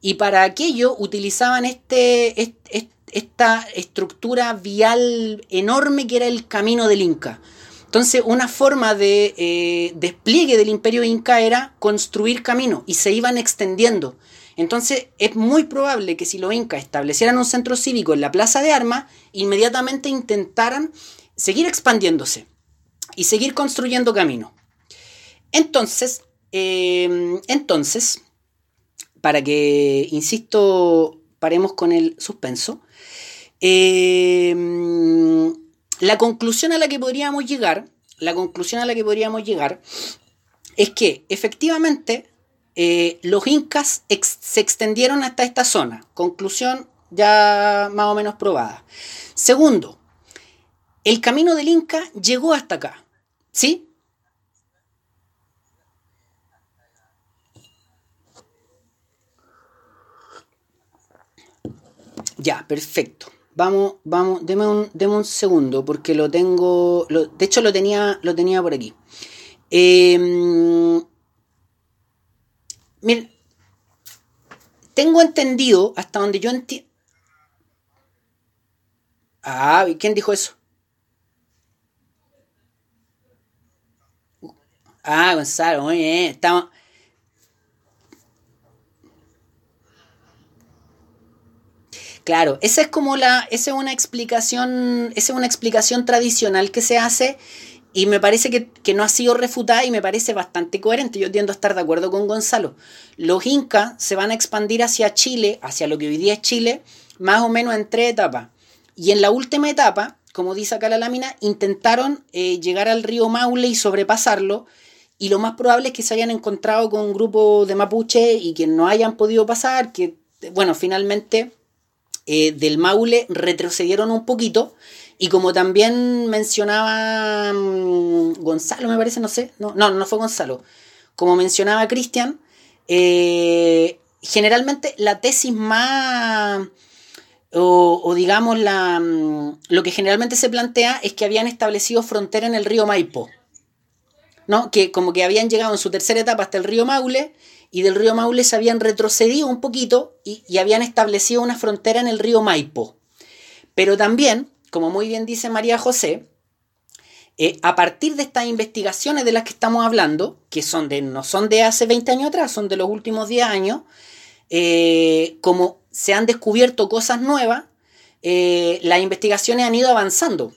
Y para aquello utilizaban este, est- est- esta estructura vial enorme que era el camino del Inca. Entonces, una forma de eh, despliegue del imperio inca era construir camino y se iban extendiendo. Entonces, es muy probable que si los incas establecieran un centro cívico en la Plaza de Armas, inmediatamente intentaran seguir expandiéndose y seguir construyendo camino. Entonces, eh, entonces, para que, insisto, paremos con el suspenso, eh, la conclusión a la que podríamos llegar, la conclusión a la que podríamos llegar es que efectivamente eh, los incas se extendieron hasta esta zona. Conclusión ya más o menos probada. Segundo, el camino del Inca llegó hasta acá. ¿Sí? Ya, perfecto. Vamos, vamos, deme un, un segundo porque lo tengo, de hecho lo tenía, lo tenía por aquí. Eh, miren, tengo entendido hasta donde yo entiendo. Ah, ¿y quién dijo eso? Ah, Gonzalo, muy bien. Estamos, Claro, esa es como la, esa es una explicación, esa es una explicación tradicional que se hace y me parece que, que no ha sido refutada y me parece bastante coherente. Yo tiendo a estar de acuerdo con Gonzalo. Los incas se van a expandir hacia Chile, hacia lo que hoy día es Chile, más o menos en tres etapas. Y en la última etapa, como dice acá la lámina, intentaron eh, llegar al río Maule y sobrepasarlo. Y lo más probable es que se hayan encontrado con un grupo de mapuche y que no hayan podido pasar, que, bueno, finalmente eh, del Maule retrocedieron un poquito Y como también mencionaba mm, Gonzalo, me parece, no sé, no, no, no fue Gonzalo, como mencionaba Cristian, eh, generalmente la tesis más, o, digamos, la, mm, lo que generalmente se plantea es que habían establecido frontera en el río Maipo. ¿no? Que como que habían llegado en su tercera etapa hasta el río Maule y del río Maule se habían retrocedido un poquito y habían establecido una frontera en el río Maipo. Pero también, como muy bien dice María José, eh, a partir de estas investigaciones de las que estamos hablando, que son de, no son de hace 20 años atrás, son de los últimos 10 años, eh, como se han descubierto cosas nuevas, eh, las investigaciones han ido avanzando.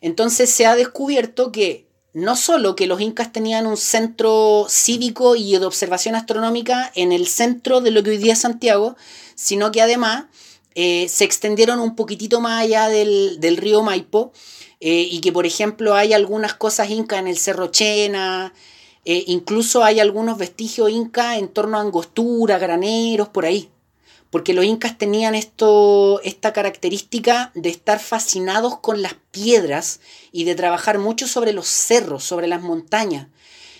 Entonces se ha descubierto que no solo que los incas tenían un centro cívico y de observación astronómica en el centro de lo que hoy día es Santiago, sino que además eh, se extendieron un poquitito más allá del, del río Maipo eh, y que por ejemplo hay algunas cosas incas en el Cerro Chena, eh, incluso hay algunos vestigios incas en torno a Angostura, Graneros, por ahí. Porque los incas tenían esto, esta característica de estar fascinados con las piedras y de trabajar mucho sobre los cerros, sobre las montañas.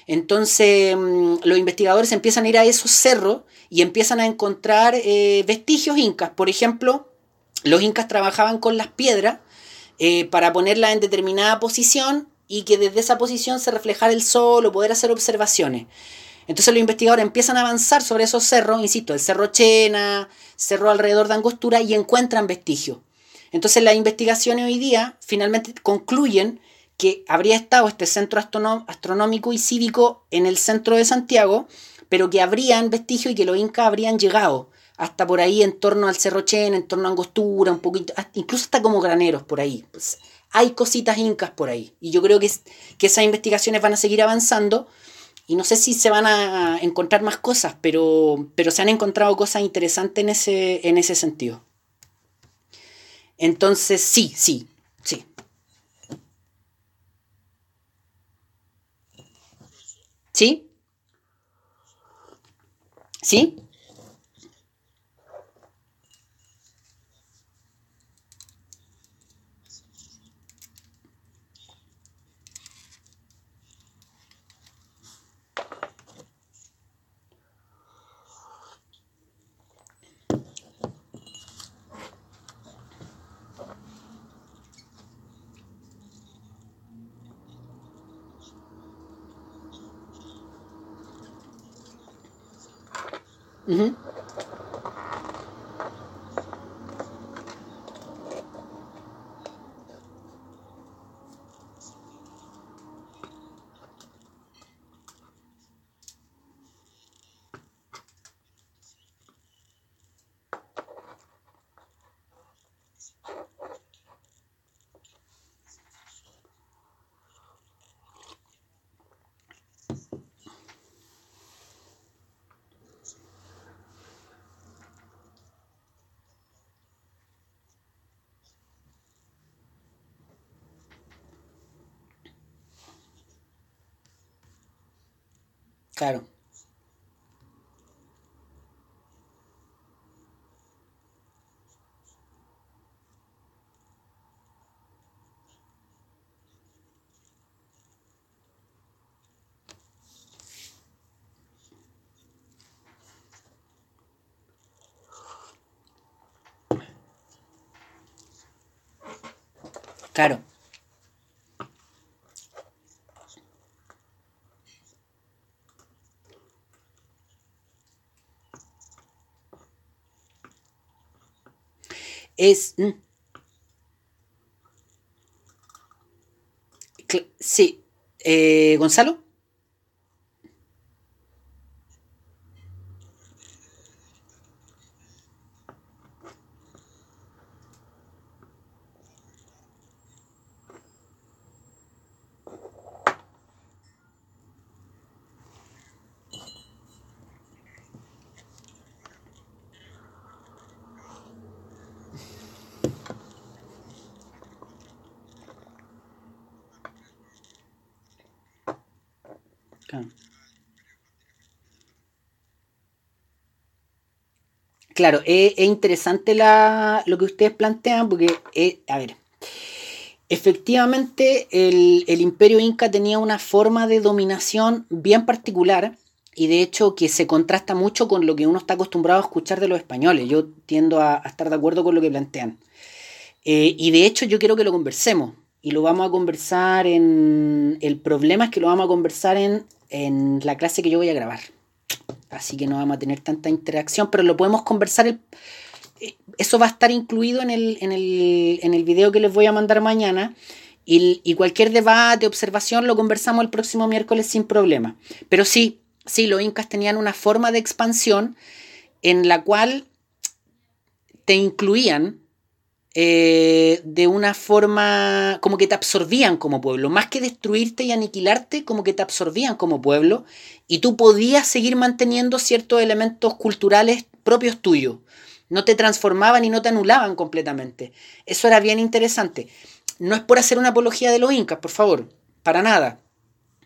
Entonces mm, los investigadores empiezan a ir a esos cerros y empiezan a encontrar eh, vestigios incas. Por ejemplo, los incas trabajaban con las piedras eh, para ponerlas en determinada posición y que desde esa posición se reflejara el sol o poder hacer observaciones. Entonces los investigadores empiezan a avanzar sobre esos cerros, insisto, el Cerro Chena, cerro alrededor de Angostura, y encuentran vestigios. Entonces las investigaciones hoy día finalmente concluyen que habría estado este centro astronómico y cívico en el centro de Santiago, pero que habrían vestigios y que los incas habrían llegado hasta por ahí en torno al Cerro Chena, en torno a Angostura, un poquito, incluso hasta como graneros por ahí. Pues, hay cositas incas por ahí. Y yo creo que, que esas investigaciones van a seguir avanzando y no sé si se van a encontrar más cosas, pero, pero se han encontrado cosas interesantes en ese, en ese sentido. Entonces, sí, sí, sí. ¿Sí? ¿Sí? Mm-hmm. Claro. Claro. Es... mm, sí. Eh, ¿Gonzalo? Claro. Claro, es, es interesante la, lo que ustedes plantean porque, eh, a ver, efectivamente el, el imperio inca tenía una forma de dominación bien particular y de hecho que se contrasta mucho con lo que uno está acostumbrado a escuchar de los españoles. Yo tiendo a, a estar de acuerdo con lo que plantean. Eh, y de hecho yo quiero que lo conversemos. Y lo vamos a conversar en... El problema es que lo vamos a conversar en, en la clase que yo voy a grabar. Así que no vamos a tener tanta interacción, pero lo podemos conversar. El, eh, eso va a estar incluido en el, en, el, en el video que les voy a mandar mañana. Y, y cualquier debate, observación, lo conversamos el próximo miércoles sin problema. Pero sí, sí, los incas tenían una forma de expansión en la cual te incluían eh, de una forma como que te absorbían como pueblo, más que destruirte y aniquilarte, como que te absorbían como pueblo y tú podías seguir manteniendo ciertos elementos culturales propios tuyos. No te transformaban y no te anulaban completamente. Eso era bien interesante. No es por hacer una apología de los incas, por favor, para nada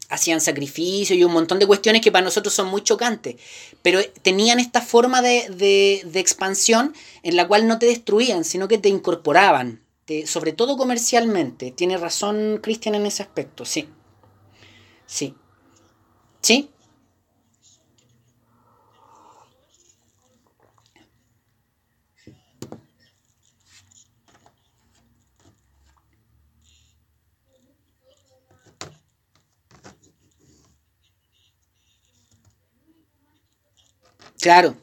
hacían sacrificios y un montón de cuestiones que para nosotros son muy chocantes, pero tenían esta forma de, de, expansión en la cual no te destruían, sino que te incorporaban, sobre todo comercialmente. Tiene razón Cristian en ese aspecto, sí. Sí. ¿Sí? Claro,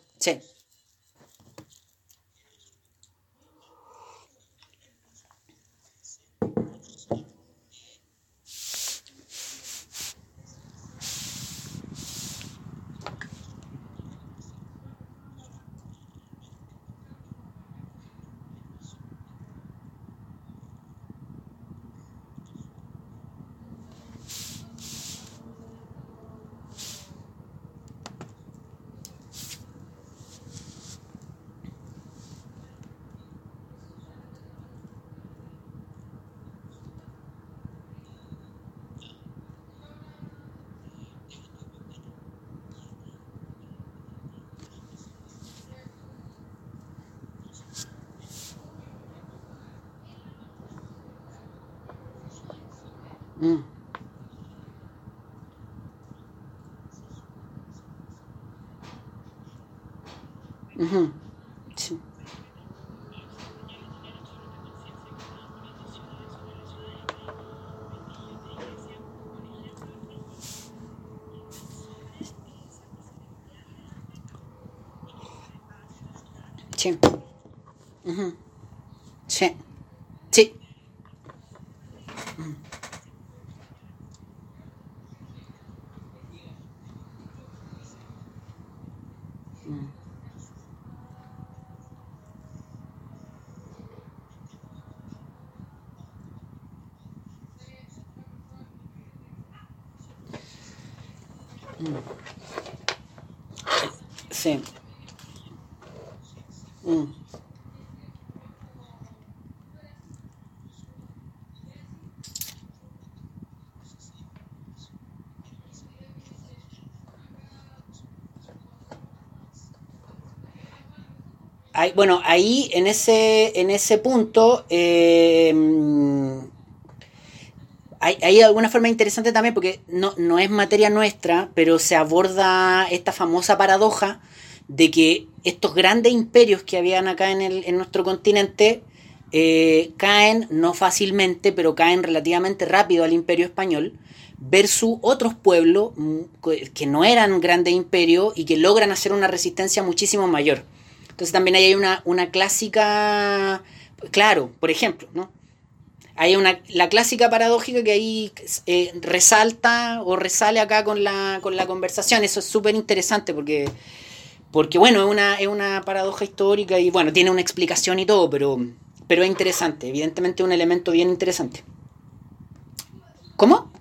Mm-hmm. Bueno, ahí en ese, en ese punto eh, hay, hay alguna forma interesante también porque no, no es materia nuestra, pero se aborda esta famosa paradoja de que estos grandes imperios que habían acá en, el, nuestro continente eh, caen no fácilmente, pero caen relativamente rápido al imperio español, versus otros pueblos mm, que no eran grandes imperios y que logran hacer una resistencia muchísimo mayor. Entonces también ahí hay una, una clásica, claro, por ejemplo, ¿no? Hay una, la clásica paradójica que ahí eh, resalta o resale acá con la, con la conversación. Eso es súper interesante porque, porque, bueno, es una, es una paradoja histórica y, bueno, tiene una explicación y todo, pero, pero es interesante. Evidentemente un elemento bien interesante. ¿Cómo?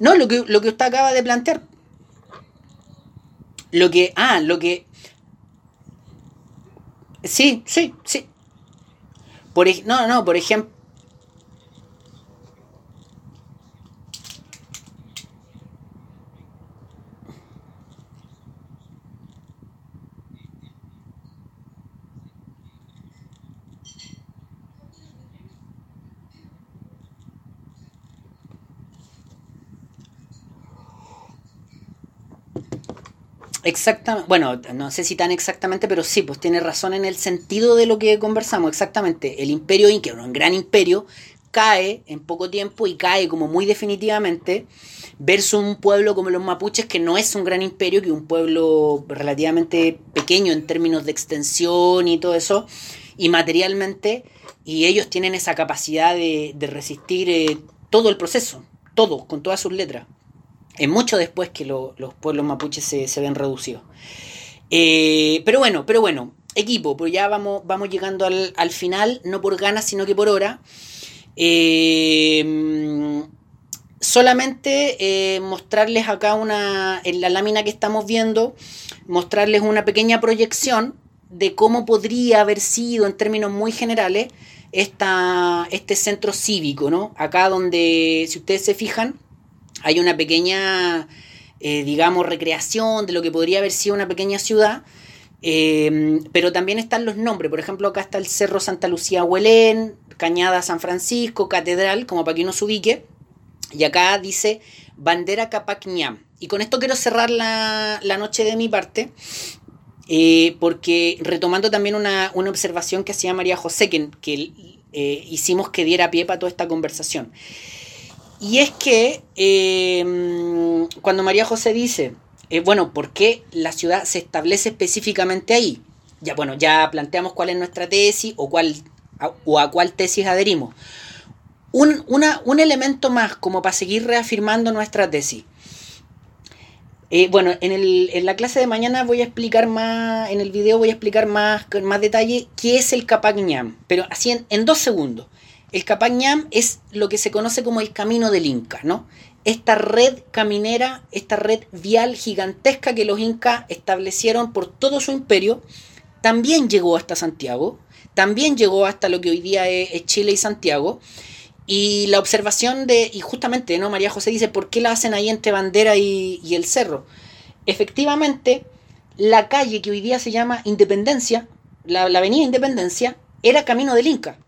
No, lo que, lo que usted acaba de plantear. Lo que, ah, lo que, sí, sí, sí. Por, no, no, por ejemplo, Exactamente, bueno, no sé si tan exactamente, pero sí, pues tiene razón en el sentido de lo que conversamos, exactamente. El imperio inca, un gran imperio, cae en poco tiempo y cae como muy definitivamente versus un pueblo como los mapuches que no es un gran imperio, que es un pueblo relativamente pequeño en términos de extensión y todo eso, y materialmente, y ellos tienen esa capacidad de, de resistir eh, todo el proceso, todo, con todas sus letras. Es mucho después que lo- los pueblos mapuches se, se ven reducidos. Eh, pero bueno, pero bueno, equipo, pues ya vamos, vamos llegando al, al final, no por ganas, sino que por hora. Eh, solamente eh, mostrarles acá una, en la lámina que estamos viendo, mostrarles una pequeña proyección de cómo podría haber sido en términos muy generales esta, este centro cívico, ¿no? Acá donde, si ustedes se fijan, hay una pequeña, eh, digamos, recreación de lo que podría haber sido una pequeña ciudad, eh, pero también están los nombres, por ejemplo, acá está el Cerro Santa Lucía Huelén, Cañada San Francisco, Catedral, como para que uno se ubique, y acá dice Bandera Capac Ñam. Y con esto quiero cerrar la, la noche de mi parte, eh, porque retomando también una, una observación que hacía María José, que, que hicimos que diera pie para toda esta conversación. Y es que eh, cuando María José dice, eh, bueno, ¿por qué la ciudad se establece específicamente ahí? Ya, bueno, ya planteamos cuál es nuestra tesis o, cuál, a, o a cuál tesis adherimos. Un, una, un elemento más como para seguir reafirmando nuestra tesis. Eh, bueno, en, el, en, la clase de mañana voy a explicar más, en el video voy a explicar más con más detalle qué es el Capac Ñam, pero así en, en dos segundos. El Capac Ñam es lo que se conoce como el camino del Inca, ¿no? Esta red caminera, esta red vial gigantesca que los incas establecieron por todo su imperio, también llegó hasta Santiago, también llegó hasta lo que hoy día es, Chile y Santiago. Y la observación de, y justamente, ¿no? María José dice, ¿por qué la hacen ahí entre Bandera y, el Cerro? Efectivamente, la calle que hoy día se llama Independencia, la avenida Independencia, era camino del Inca.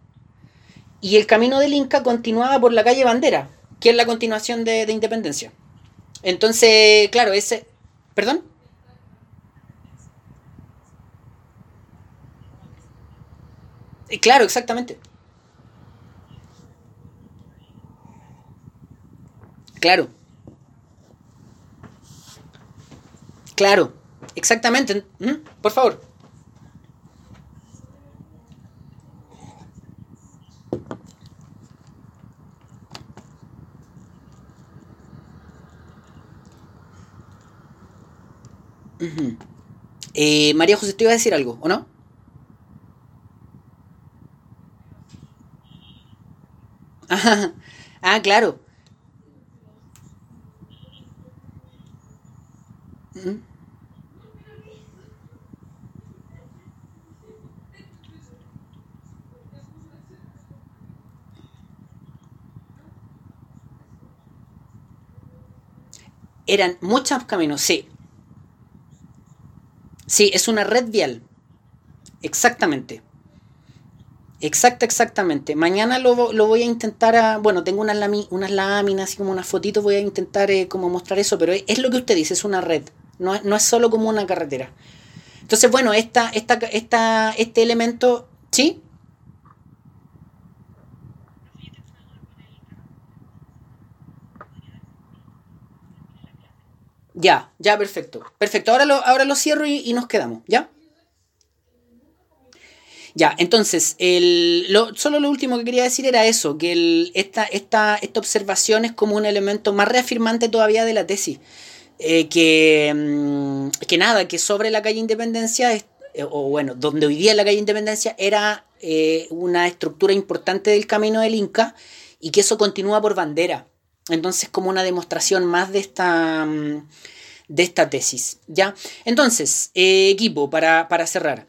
Y el camino del Inca continuaba por la calle Bandera, que es la continuación de, de Independencia. Entonces, claro, ese... ¿Perdón? Claro, exactamente. Claro. Claro, exactamente. ¿Mm? Por favor. Uh eh, María José, te iba a decir algo, ¿o no? Ah, claro. Eran muchos caminos, sí. Sí, es una red vial. Exactamente. Exacto, exactamente. Mañana lo, lo, voy a intentar, a, bueno, tengo unas, lami, unas láminas, así como unas fotitos, voy a intentar eh, como mostrar eso, pero es, es, lo que usted dice, es una red, no, no es solo como una carretera. Entonces, bueno, esta, esta, esta, este elemento, ¿sí? Ya, ya, perfecto. Perfecto, ahora lo, ahora lo cierro y, nos quedamos, ¿ya? Ya, entonces, el, lo, solo lo último que quería decir era eso, que esta, esta, esta observación es como un elemento más reafirmante todavía de la tesis. Eh, que, mmm, que nada, que sobre la calle Independencia, eh, o bueno, donde hoy día la calle Independencia era eh, una estructura importante del camino del Inca y que eso continúa por bandera. Entonces, como una demostración más de esta, de esta tesis. ¿ya? Entonces, equipo, para, para cerrar.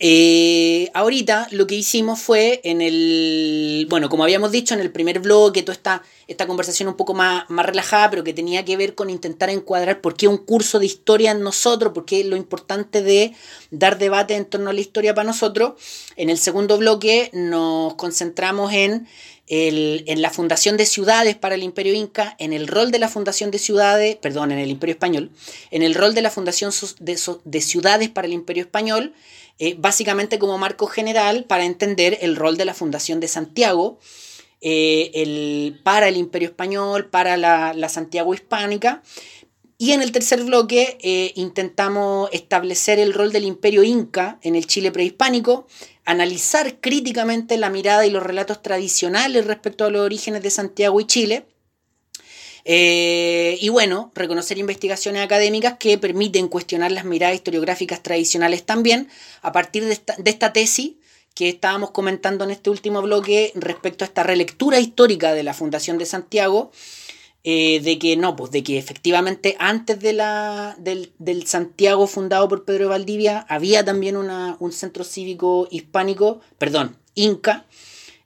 Eh, ahorita lo que hicimos fue en el, bueno, como habíamos dicho en el primer bloque, toda esta, esta conversación un poco más, más relajada, pero que tenía que ver con intentar encuadrar por qué un curso de historia en nosotros, por qué lo importante de dar debate en torno a la historia para nosotros. En el segundo bloque nos concentramos en en la fundación de ciudades para el Imperio Inca, en el rol de la fundación de ciudades, perdón, en el Imperio Español, en el rol de la fundación de ciudades para el Imperio Español, eh, básicamente como marco general para entender el rol de la fundación de Santiago eh, el, para el Imperio Español, para la, la Santiago hispánica. Y en el tercer bloque eh, intentamos establecer el rol del imperio inca en el Chile prehispánico, analizar críticamente la mirada y los relatos tradicionales respecto a los orígenes de Santiago y Chile. Eh, y bueno, reconocer investigaciones académicas que permiten cuestionar las miradas historiográficas tradicionales también a partir de esta, de esta tesis que estábamos comentando en este último bloque respecto a esta relectura histórica de la Fundación de Santiago, eh, de que no, pues de que efectivamente antes de la, del, del Santiago fundado por Pedro de Valdivia había también una, un centro cívico hispánico, perdón, inca,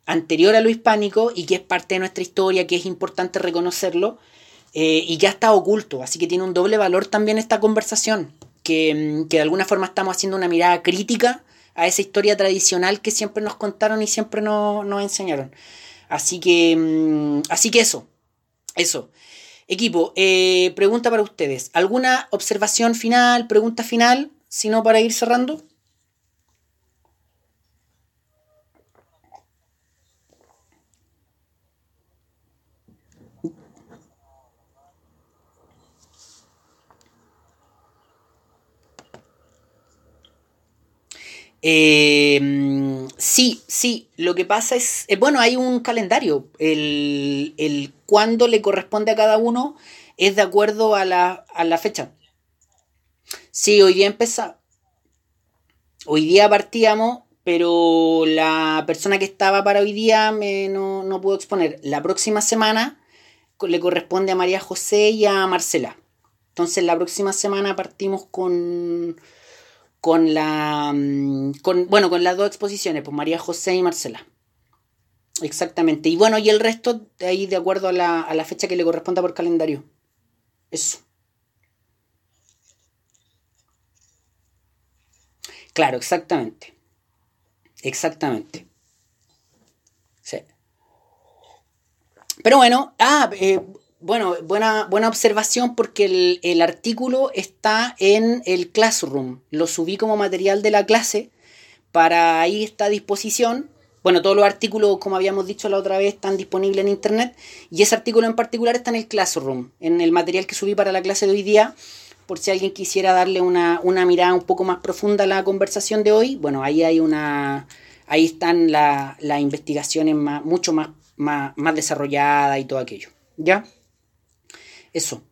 anterior a lo hispánico y que es parte de nuestra historia, que es importante reconocerlo eh, y ya está oculto, así que tiene un doble valor también esta conversación, que, mm, que de alguna forma estamos haciendo una mirada crítica a esa historia tradicional que siempre nos contaron y siempre nos, nos enseñaron. Así que, mm, así que eso, eso. Equipo, eh, pregunta para ustedes. ¿Alguna observación final, pregunta final, si no para ir cerrando? Eh, sí, sí, lo que pasa es, eh, bueno, hay un calendario, el, el cuándo le corresponde a cada uno es de acuerdo a la, a la fecha. Sí, hoy día empezamos, hoy día partíamos, pero la persona que estaba para hoy día me, no, no pudo exponer. La próxima semana le corresponde a María José y a Marcela. Entonces la próxima semana partimos con con la mm, con bueno con las dos exposiciones pues María José y Marcela. Exactamente. Y bueno y el resto de ahí de acuerdo a la, a la fecha que le corresponda por calendario. Eso. Claro exactamente. Exactamente. Sí. pero bueno ah eh, bueno buena buena observación porque el, el artículo está en el Classroom lo subí como material de la clase para ahí está a disposición. Bueno, todos los artículos, como habíamos dicho la otra vez, están disponibles en internet. Y ese artículo en particular está en el Classroom, en el material que subí para la clase de hoy día. Por si alguien quisiera darle una, una mirada un poco más profunda a la conversación de hoy, bueno, ahí hay una. Ahí están la- las investigaciones más, mucho más, más, más desarrolladas y todo aquello. ¿Ya? Eso.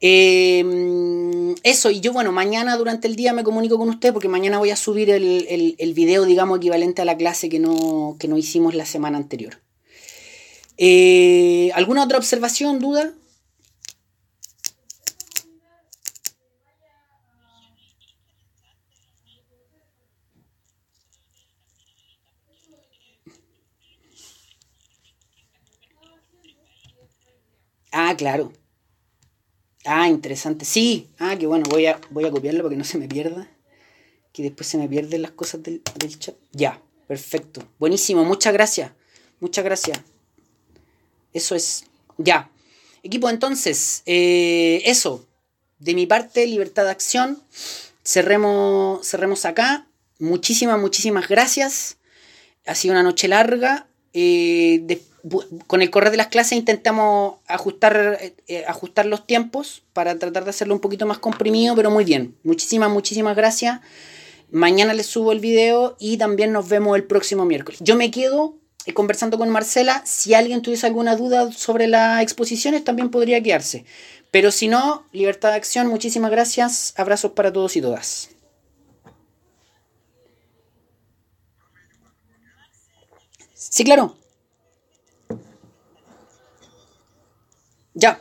Eh, eso, y yo, bueno, mañana durante el día me comunico con usted porque mañana voy a subir el, el, el video, digamos, equivalente a la clase que no, que no hicimos la semana anterior. Eh, ¿Alguna otra observación, duda? Ah, claro. Ah, interesante. Sí, ah, qué bueno, voy a, voy a copiarlo para que no se me pierda. Que después se me pierden las cosas del, del chat. Ya, perfecto. Buenísimo, muchas gracias. Muchas gracias. Eso es. Ya. Equipo, entonces, eh, eso. De mi parte, libertad de acción. Cerremos, cerremos acá. Muchísimas, muchísimas gracias. Ha sido una noche larga. Eh, con el correr de las clases intentamos ajustar, eh, eh, ajustar los tiempos para tratar de hacerlo un poquito más comprimido, pero muy bien. Muchísimas, muchísimas gracias. Mañana les subo el video y también nos vemos el próximo miércoles. Yo me quedo eh, conversando con Marcela. Si alguien tuviese alguna duda sobre las exposiciones, también podría quedarse. Pero si no, libertad de acción, muchísimas gracias. Abrazos para todos y todas. Sí, claro. Ya.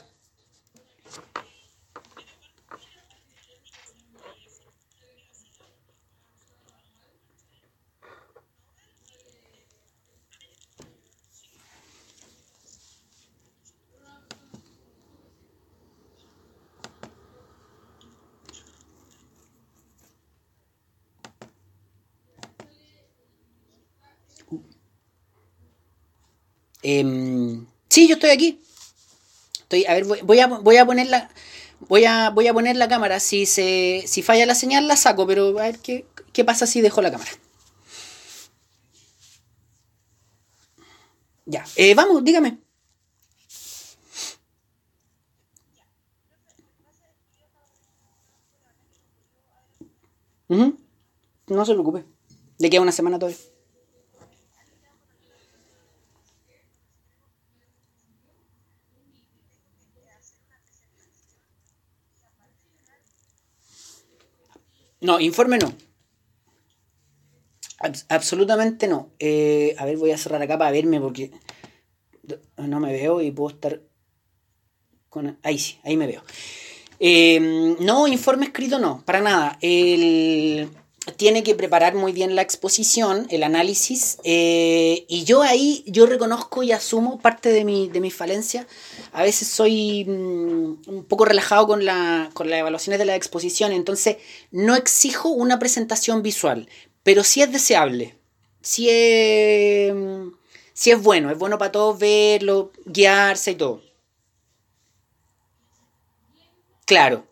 Eh, sí, yo estoy aquí. Estoy, a ver, voy, voy a, voy a poner la. Voy a, voy a poner la cámara. Si se. Si falla la señal, la saco, pero a ver qué, qué pasa si dejo la cámara. Ya. Eh, vamos, dígame. Ujú. No se preocupe. Le queda una semana todavía. No, informe no. Abs- absolutamente no. Eh, a ver, voy a cerrar acá para verme porque no me veo y puedo estar con... Ahí sí, ahí me veo. Eh, no, informe escrito no, para nada. Él tiene que preparar muy bien la exposición, el análisis, eh, y yo ahí, yo reconozco y asumo parte de mi, de mi falencia. A veces soy mm, un poco relajado con, la, con las evaluaciones de la exposición, entonces no exijo una presentación visual, pero sí es deseable. Sí es, mm, sí es bueno, es bueno para todos verlo, guiarse y todo. Claro,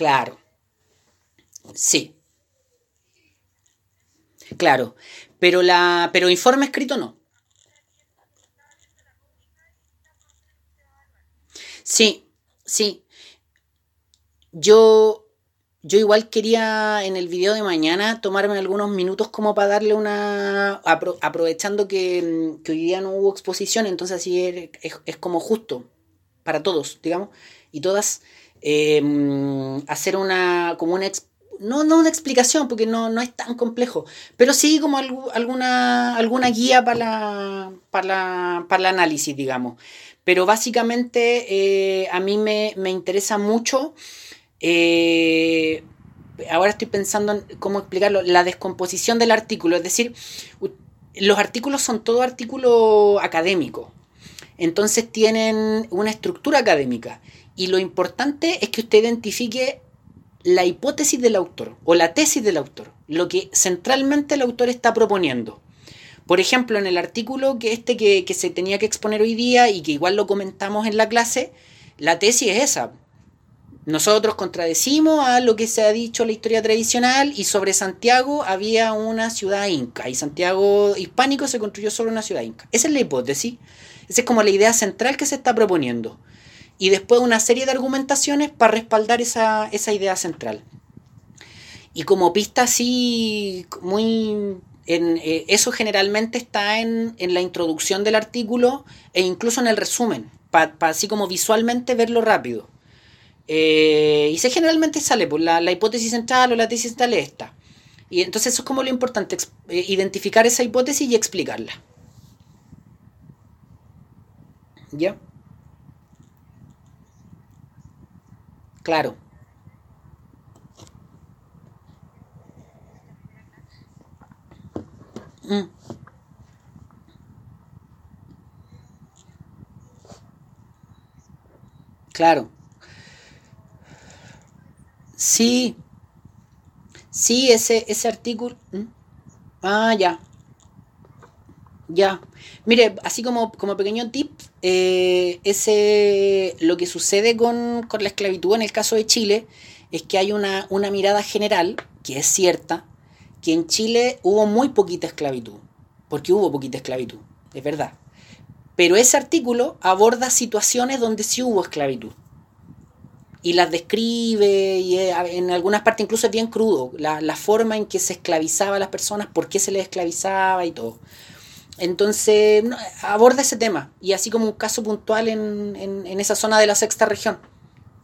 claro, sí. Claro, pero la, pero informe escrito no. Sí, sí. Yo, yo igual quería en el video de mañana tomarme algunos minutos como para darle una, apro- aprovechando que, mm, que hoy día no hubo exposición, entonces así es- es como justo para todos, digamos, y todas, mm, hacer una, como una, no, no una explicación, porque no, no es tan complejo, pero sí como algu- alguna, alguna guía para la, para la- para el análisis, digamos. Pero básicamente eh, a mí me, me interesa mucho, eh, ahora estoy pensando en cómo explicarlo, la descomposición del artículo, es decir, los artículos son todo artículo académico. Entonces tienen una estructura académica. Y lo importante es que usted identifique la hipótesis del autor o la tesis del autor, lo que centralmente el autor está proponiendo. Por ejemplo, en el artículo que este que, que se tenía que exponer hoy día y que igual lo comentamos en la clase, la tesis es esa. Nosotros contradecimos a lo que se ha dicho en la historia tradicional y sobre Santiago había una ciudad inca y Santiago hispánico se construyó sobre una ciudad inca. Esa es la hipótesis, esa es como la idea central que se está proponiendo. Y después una serie de argumentaciones para respaldar esa, esa idea central. Y como pista así, muy... En, eh, eso generalmente está en, en, la introducción del artículo e incluso en el resumen, para pa así como visualmente verlo rápido. Eh, y se generalmente sale por la, la, hipótesis central o la tesis central es esta. Y entonces eso es como lo importante, eh, identificar esa hipótesis y explicarla. ¿Ya? Claro. Mm, claro. Sí, sí, ese, ese artículo. ¿Mm? Ah, ya, ya. Mire, así como, como pequeño tip, eh, ese, lo que sucede con, con, la esclavitud en el caso de Chile es que hay una, una mirada general, que es cierta, que en Chile hubo muy poquita esclavitud, porque hubo poquita esclavitud, es verdad. Pero ese artículo aborda situaciones donde sí hubo esclavitud. Y las describe, y en algunas partes incluso es bien crudo, la, la forma en que se esclavizaba a las personas, por qué se les esclavizaba y todo. Entonces, aborda ese tema, y así como un caso puntual en, en, esa zona de la sexta región.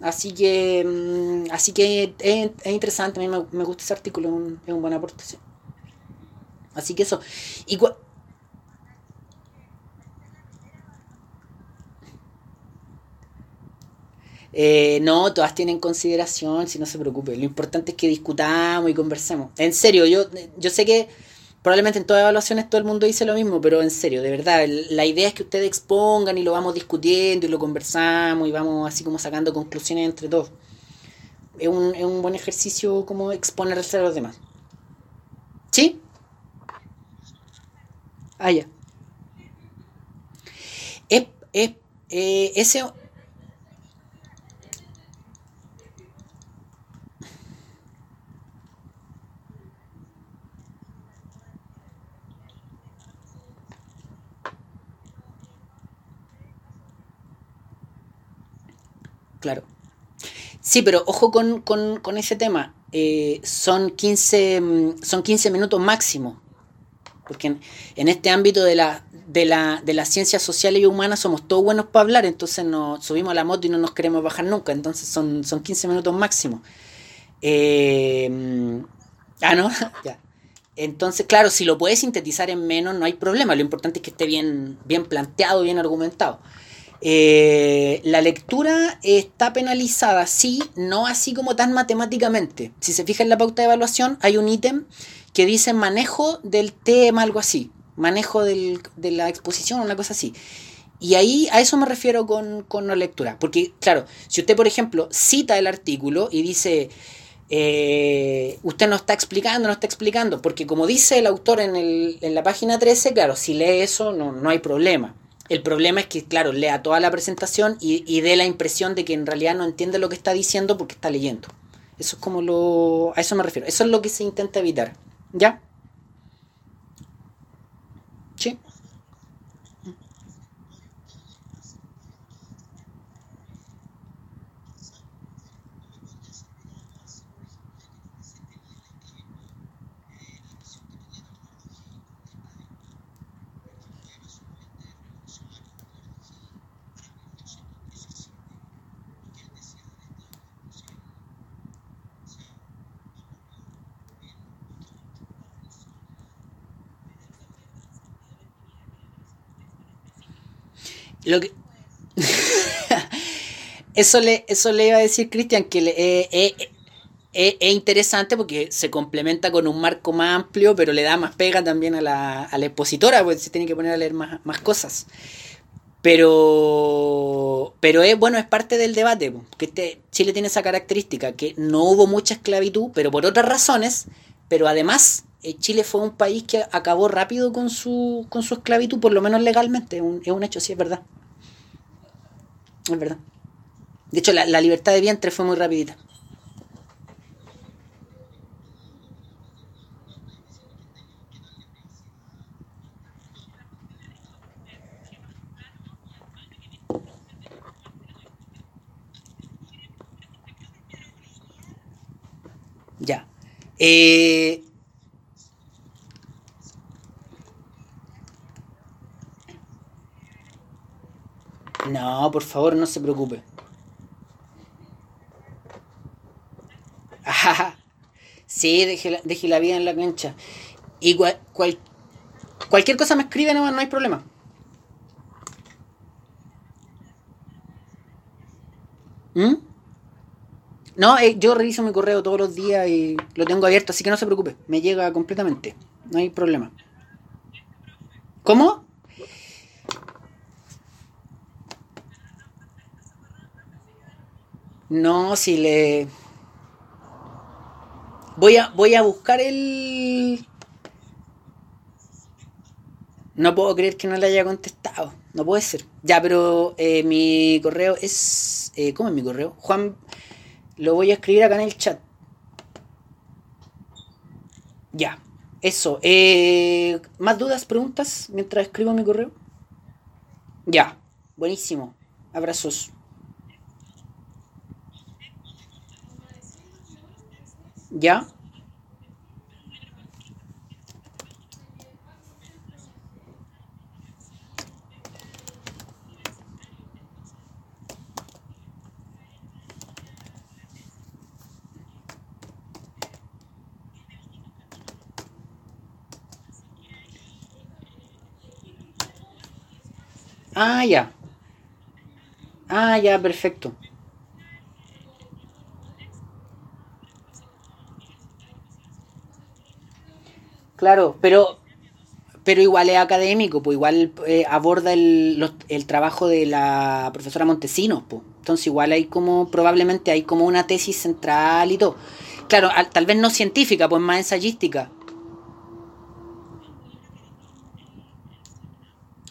Así que, mm, así que es, es, interesante, a mí me, me, gusta ese artículo, es un, es un buen aporte. Sí. Así que eso. Y eh, no, todas tienen consideración, si no se preocupe. Lo importante es que discutamos y conversemos. En serio, yo, yo sé que probablemente en todas evaluaciones todo el mundo dice lo mismo, pero en serio, de verdad, la idea es que ustedes expongan y lo vamos discutiendo y lo conversamos y vamos así como sacando conclusiones entre todos. Es un, es un buen ejercicio como exponerse a los demás. ¿Sí? Ah, ya. Es, es, eh, ese... Claro. Sí, pero ojo con, con- ese tema. Eh, son 15, mm, son 15 minutos máximo. Porque en, este ámbito de de, la, de las ciencias sociales y humanas somos todos buenos para hablar, entonces nos subimos a la moto y no nos queremos bajar nunca. Entonces son, son 15 minutos máximo. Eh, mm, ah, no, ya. Entonces, claro, si lo puedes sintetizar en menos, no hay problema. Lo importante es que esté bien, bien planteado, bien argumentado. Eh, la lectura está penalizada, sí, no así como tan matemáticamente. Si se fija en la pauta de evaluación, hay un ítem que dice manejo del tema, algo así. Manejo del- de la exposición, una cosa así. Y ahí a eso me refiero con, con la lectura. Porque, claro, si usted, por ejemplo, cita el artículo y dice, eh, usted no está explicando, no está explicando, porque como dice el autor en, el- en la página 13, claro, si lee eso no, no hay problema. El problema es que, claro, lea toda la presentación y, y dé la impresión de que en realidad no entiende lo que está diciendo porque está leyendo. Eso es como lo... A eso me refiero. Eso es lo que se intenta evitar. ¿Ya? Sí. Lo que... eso, le, eso le iba a decir Cristian, que eh, eh, eh, es interesante porque se complementa con un marco más amplio, pero le da más pega también a la, a expositora, porque se tiene que poner a leer más, más cosas. Pero, pero es bueno, es parte del debate, po, que este, Chile tiene esa característica, que no hubo mucha esclavitud, pero por otras razones, pero además Chile fue un país que acabó rápido con su, con su esclavitud, por lo menos legalmente, un, es un hecho, sí, es verdad. Es verdad. De hecho, la, la libertad de vientre fue muy rapidita. Ya. Eh, no, por favor, no se preocupe. Ajá. Sí, deje la, deje la vida en la cancha. Y cual- cual- cualquier cosa me escribe, no, no hay problema. ¿Mm? No, eh, yo reviso mi correo todos los días y lo tengo abierto, así que no se preocupe. Me llega completamente. No hay problema. ¿Cómo? No, si le... Voy a, voy a buscar el... No puedo creer que no le haya contestado. No puede ser. Ya, pero eh, mi correo es... eh, ¿Cómo es mi correo? Juan... Lo voy a escribir acá en el chat. Ya. Eso. Eh, ¿Más dudas, preguntas mientras escribo mi correo? Ya. Buenísimo. Abrazos. ¿Ya? Ah, ya. Ah, ya, perfecto. Claro, pero pero igual es académico, pues igual eh, aborda el, los- el trabajo de la profesora Montesinos, pues. Entonces igual hay como, probablemente hay como una tesis central y todo. Claro, al- tal vez no científica, pues más ensayística.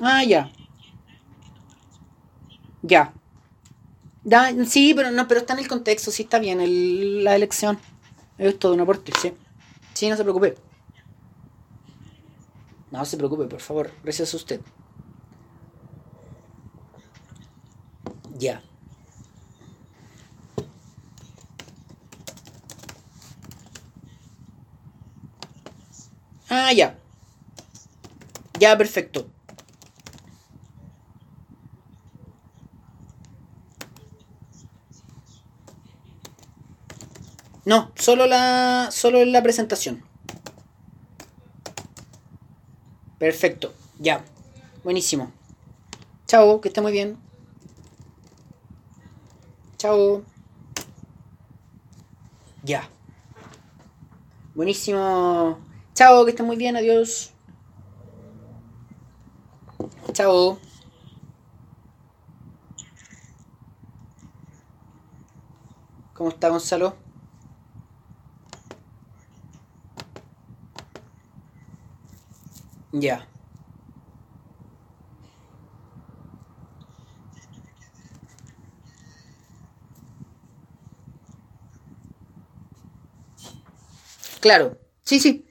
Ah, ya. Ya. Da, sí, pero no, pero está en el contexto, sí está bien el- la elección. Es todo un aporte, sí. Sí, no se preocupe. No se preocupe, por favor. Gracias a usted. Ya. Ah, ya. Ya, perfecto. No, solo la, solo la presentación. Perfecto, ya. Buenísimo. Chao, que esté muy bien. Chao. Ya. Buenísimo. Chao, que esté muy bien, adiós. Chao. ¿Cómo está Gonzalo? Ya. Claro. Sí, sí.